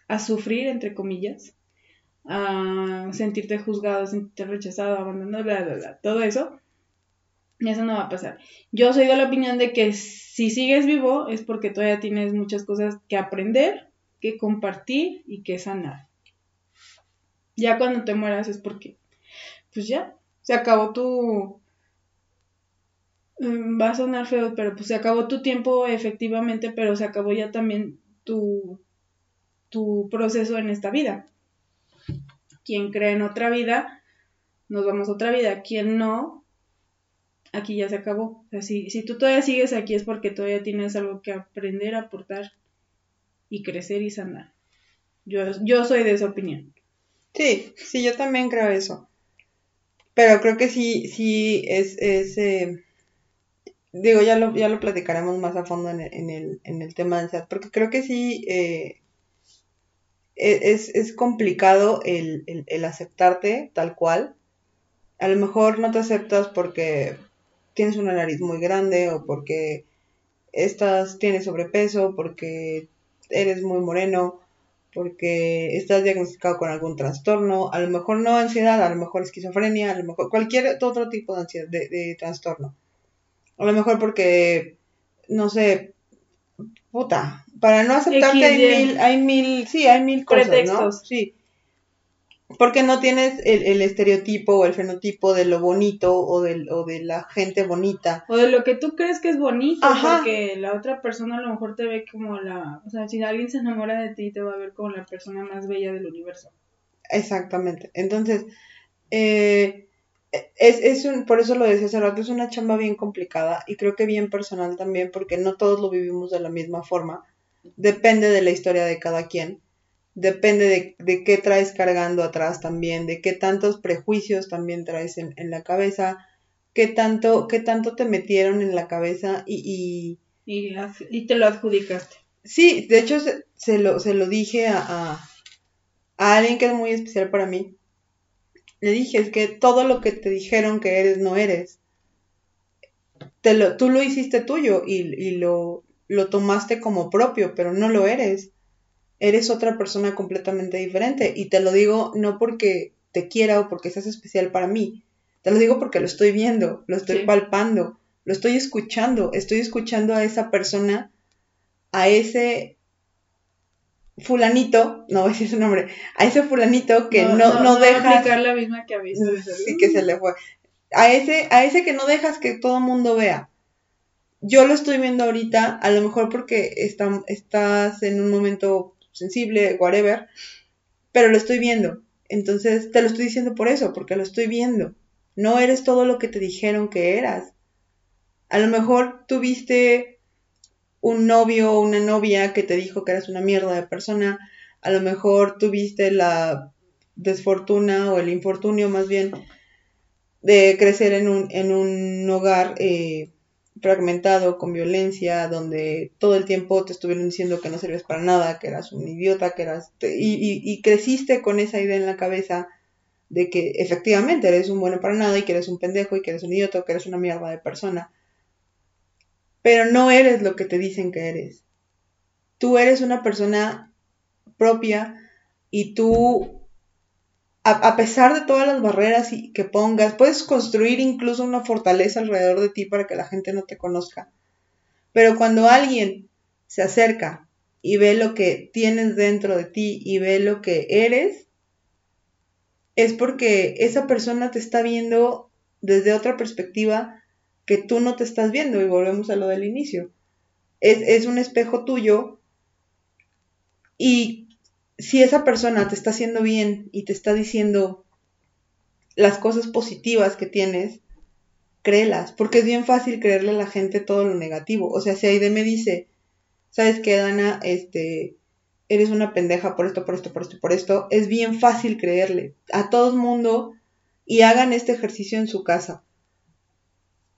a sufrir, entre comillas, a sentirte juzgado, sentirte rechazado, abandonado, bla, bla, bla, todo eso. Eso no va a pasar. Yo soy de la opinión de que si sigues vivo es porque todavía tienes muchas cosas que aprender, que compartir y que sanar. Ya cuando te mueras es porque, pues ya, se acabó tu... mm, Va a sonar feo, pero pues se acabó tu tiempo efectivamente, pero se acabó ya también tu, tu proceso en esta vida. Quien cree en otra vida, nos vamos a otra vida. Quien no, aquí ya se acabó. O sea, si, si tú todavía sigues aquí es porque todavía tienes algo que aprender, aportar y crecer y sanar. Yo, yo soy de esa opinión. Sí, sí, yo también creo eso. Pero creo que sí, sí es, es eh, digo, ya lo, ya lo platicaremos más a fondo en el, en el, en el tema de ansiedad, porque creo que sí eh, e- es, es complicado el, el, el aceptarte tal cual. A lo mejor no te aceptas porque tienes una nariz muy grande o porque estás, tienes sobrepeso, porque eres muy moreno, porque estás diagnosticado con algún trastorno, a lo mejor no ansiedad, a lo mejor esquizofrenia, a lo mejor cualquier otro tipo de ansiedad, de, de trastorno. A lo mejor porque, no sé, puta, para no aceptarte hay mil, hay mil, sí, hay mil cosas, ¿no? Pretextos. Sí. Porque no tienes el, el estereotipo o el fenotipo de lo bonito o, del, o de la gente bonita. O de lo que tú crees que es bonito, Ajá. porque la otra persona a lo mejor te ve como la... O sea, si alguien se enamora de ti, te va a ver como la persona más bella del universo. Exactamente. Entonces, eh, es, es un, por eso lo decía hace rato, es una chamba bien complicada y creo que bien personal también, porque no todos lo vivimos de la misma forma. Depende de la historia de cada quien. Depende de, de qué traes cargando atrás también, de qué tantos prejuicios también traes en, en la cabeza, qué tanto, qué tanto te metieron en la cabeza y, y Y, te lo adjudicaste. Sí, de hecho se, se lo, se lo dije a, a, a alguien que es muy especial para mí. Le dije, es que todo lo que te dijeron que eres, no eres. Te lo, tú lo hiciste tuyo y, y lo, lo tomaste como propio, pero no lo eres. Eres otra persona completamente diferente. Y te lo digo no porque te quiera o porque seas especial para mí. Te lo digo porque lo estoy viendo, lo estoy Sí. palpando, lo estoy escuchando. Estoy escuchando a esa persona a ese fulanito, no voy a decir su nombre, a ese fulanito que no, no, no dejas, aplicar la misma que aviso. sí que se le fue, a ese, a ese que no dejas que todo el mundo vea. yo lo estoy viendo ahorita, a lo mejor porque está- estás en un momento sensible, whatever, pero lo estoy viendo. Entonces te lo estoy diciendo por eso, porque lo estoy viendo. No eres todo lo que te dijeron que eras. A lo mejor tuviste un novio o una novia que te dijo que eras una mierda de persona. A lo mejor tuviste la desfortuna o el infortunio más bien de crecer en un, en un hogar eh, fragmentado, con violencia, donde todo el tiempo te estuvieron diciendo que no servías para nada, que eras un idiota, que eras... y, y- y creciste con esa idea en la cabeza de que efectivamente eres un bueno para nada y que eres un pendejo y que eres un idiota que eres una mierda de persona. Pero no eres lo que te dicen que eres. Tú eres una persona propia y tú a, pesar de todas las barreras que pongas, puedes construir incluso una fortaleza alrededor de ti para que la gente no te conozca. Pero cuando alguien se acerca y ve lo que tienes dentro de ti y ve lo que eres, es porque esa persona te está viendo desde otra perspectiva que tú no te estás viendo y volvemos a lo del inicio. Es, es un espejo tuyo y si esa persona te está haciendo bien y te está diciendo las cosas positivas que tienes, créelas, porque es bien fácil creerle a la gente todo lo negativo. O sea, si Aide me dice, ¿sabes qué, Dana? Este, eres una pendeja por esto, por esto, por esto, por esto, es bien fácil creerle a todo el mundo y hagan este ejercicio en su casa.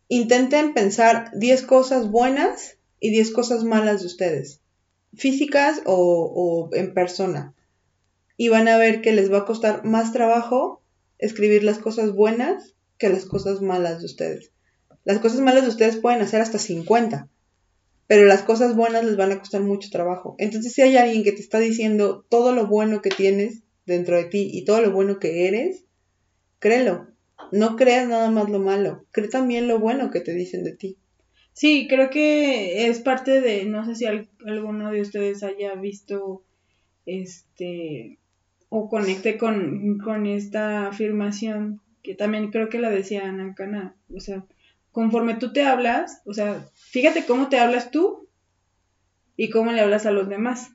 Intenten pensar 10 cosas buenas y 10 cosas malas de ustedes, físicas o, en persona. Y van a ver que les va a costar más trabajo escribir las cosas buenas que las cosas malas de ustedes. Las cosas malas de ustedes pueden hacer hasta 50, pero las cosas buenas les van a costar mucho trabajo. Entonces, si hay alguien que te está diciendo todo lo bueno que tienes dentro de ti y todo lo bueno que eres, créelo. No creas nada más lo malo, cree también lo bueno que te dicen de ti. Sí, creo que es parte de, no sé si al- alguno de ustedes haya visto, este, o conecte con, con esta afirmación, que también creo que la decía Ana Cana, o sea, conforme tú te hablas, o sea, fíjate cómo te hablas tú y cómo le hablas a los demás.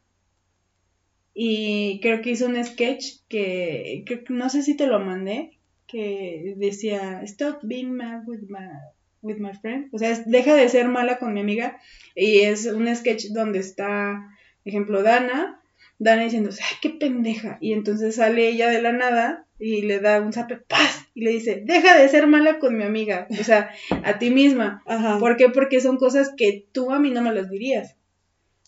Y creo que hizo un sketch que, que no sé si te lo mandé, que decía, stop being mad with my, with my friend. O sea, es- deja de ser mala con mi amiga. Y es un sketch donde está, ejemplo, Dana, Dana diciendo, ay, qué pendeja. Y entonces sale ella de la nada y le da un zape, ¡paz! Y le dice, deja de ser mala con mi amiga. O sea, a ti misma. Ajá. ¿Por qué? Porque son cosas que tú a mí no me las dirías.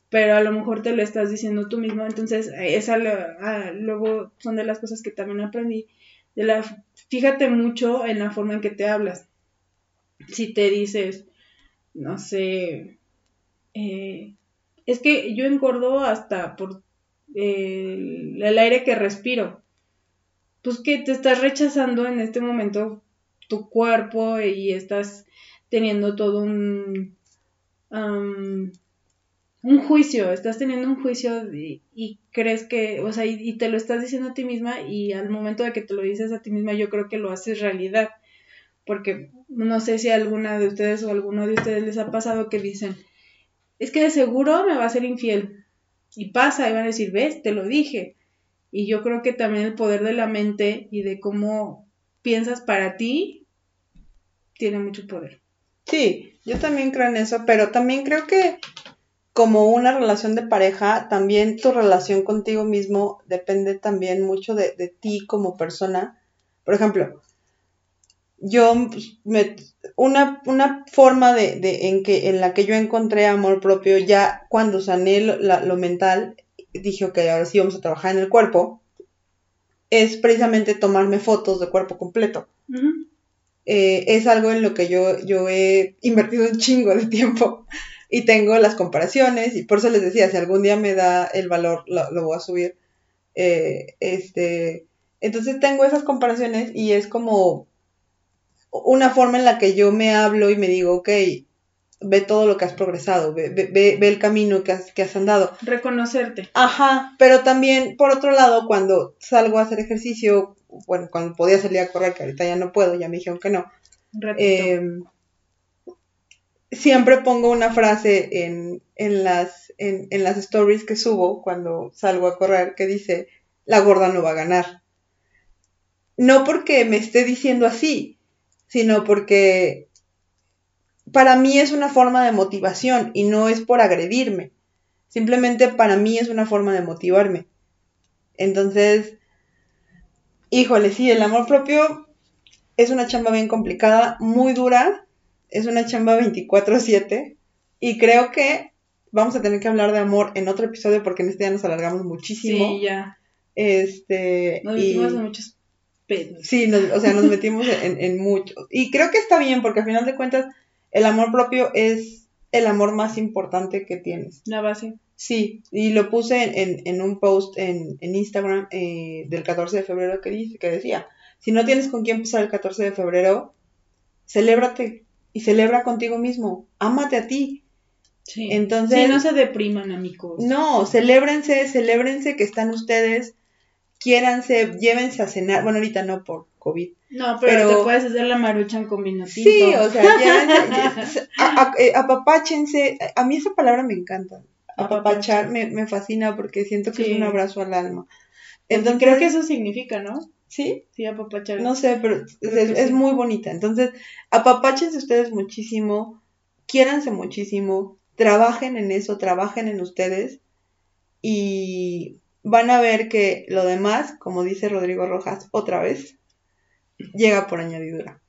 Pero a lo mejor te lo estás diciendo tú mismo. Entonces, esa lo- ah, luego son de las cosas que también aprendí. De la, fíjate mucho en la forma en que te hablas. Si te dices, no sé, eh, es que yo engordo hasta por eh, el, aire que respiro. Pues que te estás rechazando en este momento tu cuerpo y estás teniendo todo un un juicio, estás teniendo un juicio y crees que, o sea, y, y te lo estás diciendo a ti misma y al momento de que te lo dices a ti misma yo creo que lo haces realidad, porque no sé si alguna de ustedes o alguno de ustedes les ha pasado que dicen, es que de seguro me va a ser infiel y pasa y van a decir, ves, te lo dije. Y yo creo que también el poder de la mente y de cómo piensas para ti tiene mucho poder. Sí, yo también creo en eso, pero también creo que como una relación de pareja, también tu relación contigo mismo depende también mucho de, de ti como persona. Por ejemplo, yo pues, me, una, una forma de, de- en que en la que yo encontré amor propio ya cuando sané lo, la- lo mental, dije, ok, ahora sí vamos a trabajar en el cuerpo, es precisamente tomarme fotos de cuerpo completo. Eh, es algo en lo que yo, yo he invertido un chingo de tiempo y tengo las comparaciones y por eso les decía, si algún día me da el valor, lo, lo voy a subir. Eh, este, entonces tengo esas comparaciones y es como una forma en la que yo me hablo y me digo, ok, ve todo lo que has progresado, ve, ve, ve- el camino que has, que has andado. Reconocerte. Ajá, pero también, por otro lado, cuando salgo a hacer ejercicio, bueno, cuando podía salir a correr, que ahorita ya no puedo, ya me dijeron que no, Un ratito. eh, siempre pongo una frase en, en las, en, en las stories que subo cuando salgo a correr que dice, la gorda no va a ganar. No porque me esté diciendo así, sino porque para mí es una forma de motivación y no es por agredirme. Simplemente para mí es una forma de motivarme. Entonces, híjole, sí, el amor propio es una chamba bien complicada, muy dura, es una chamba 24/7 y creo que vamos a tener que hablar de amor en otro episodio porque en este día nos alargamos muchísimo. Sí, ya. Este, Nos y- metimos en muchos pedos. Sí, nos- o sea, nos metimos en, en mucho. Y creo que está bien, porque al final de cuentas, el amor propio es el amor más importante que tienes. La base. Sí, y lo puse en, en- en un post en, en Instagram eh, del 14 de febrero que, dice, que decía, si no tienes con quién empezar el 14 de febrero, celébrate y celebra contigo mismo, ámate a ti. Sí. Entonces- Sí, no se depriman, amigos. No, celébrense, celébrense que están ustedes, quiéranse, llévense a cenar, bueno, ahorita no por COVID, No, pero, Pero- te puedes hacer la maruchan con vino tinto. Sí, o sea, a- eh, apapáchense. A mí esa palabra me encanta. Apapachar me, me fascina porque siento que Sí. es un abrazo al alma. Entonces, Entonces, creo que eso significa, ¿no? Sí, Sí, apapachar. no sé, pero es, muy bonita. Entonces, apapáchense ustedes muchísimo, quiéranse muchísimo, trabajen en eso, trabajen en ustedes y van a ver que lo demás, como dice Rodrigo Rojas otra vez, llega por añadidura.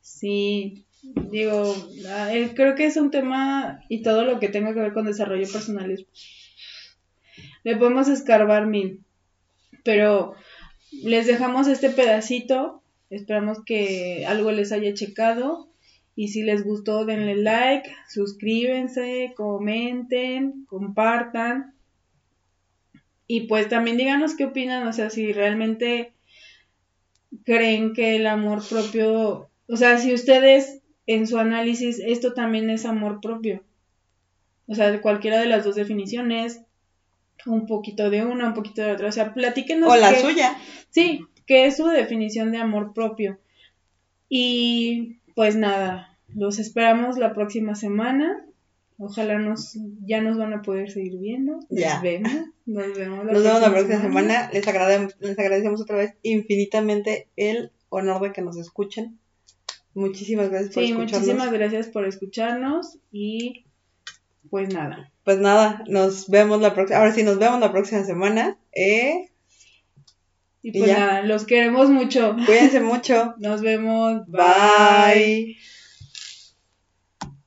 Sí, digo, ah, eh, creo que es un tema y todo lo que tenga que ver con desarrollo personal es... Le podemos escarbar mil, pero les dejamos este pedacito, esperamos que algo les haya checado y si les gustó denle like, suscríbanse, comenten, compartan y pues también díganos qué opinan, o sea, si realmente creen que el amor propio, o sea, si ustedes en su análisis esto también es amor propio. O sea, cualquiera de las dos definiciones, un poquito de una, un poquito de otra, o sea, platíquenos O la qué- suya. Sí, que es su definición de amor propio. Y pues nada, los esperamos la próxima semana. Ojalá nos ya nos van a poder seguir viendo. Nos Ya. vemos. Nos vemos la Nos vemos la próxima semana. Les, agrade- les agradecemos otra vez infinitamente el honor de que nos escuchen. Muchísimas gracias por Sí, escucharnos. muchísimas gracias por escucharnos y pues nada. Pues nada, nos vemos la próxima. Ahora sí, nos vemos la próxima semana. Eh, Y pues ya. nada, los queremos mucho. cuídense [LAUGHS] mucho. Nos vemos. Bye.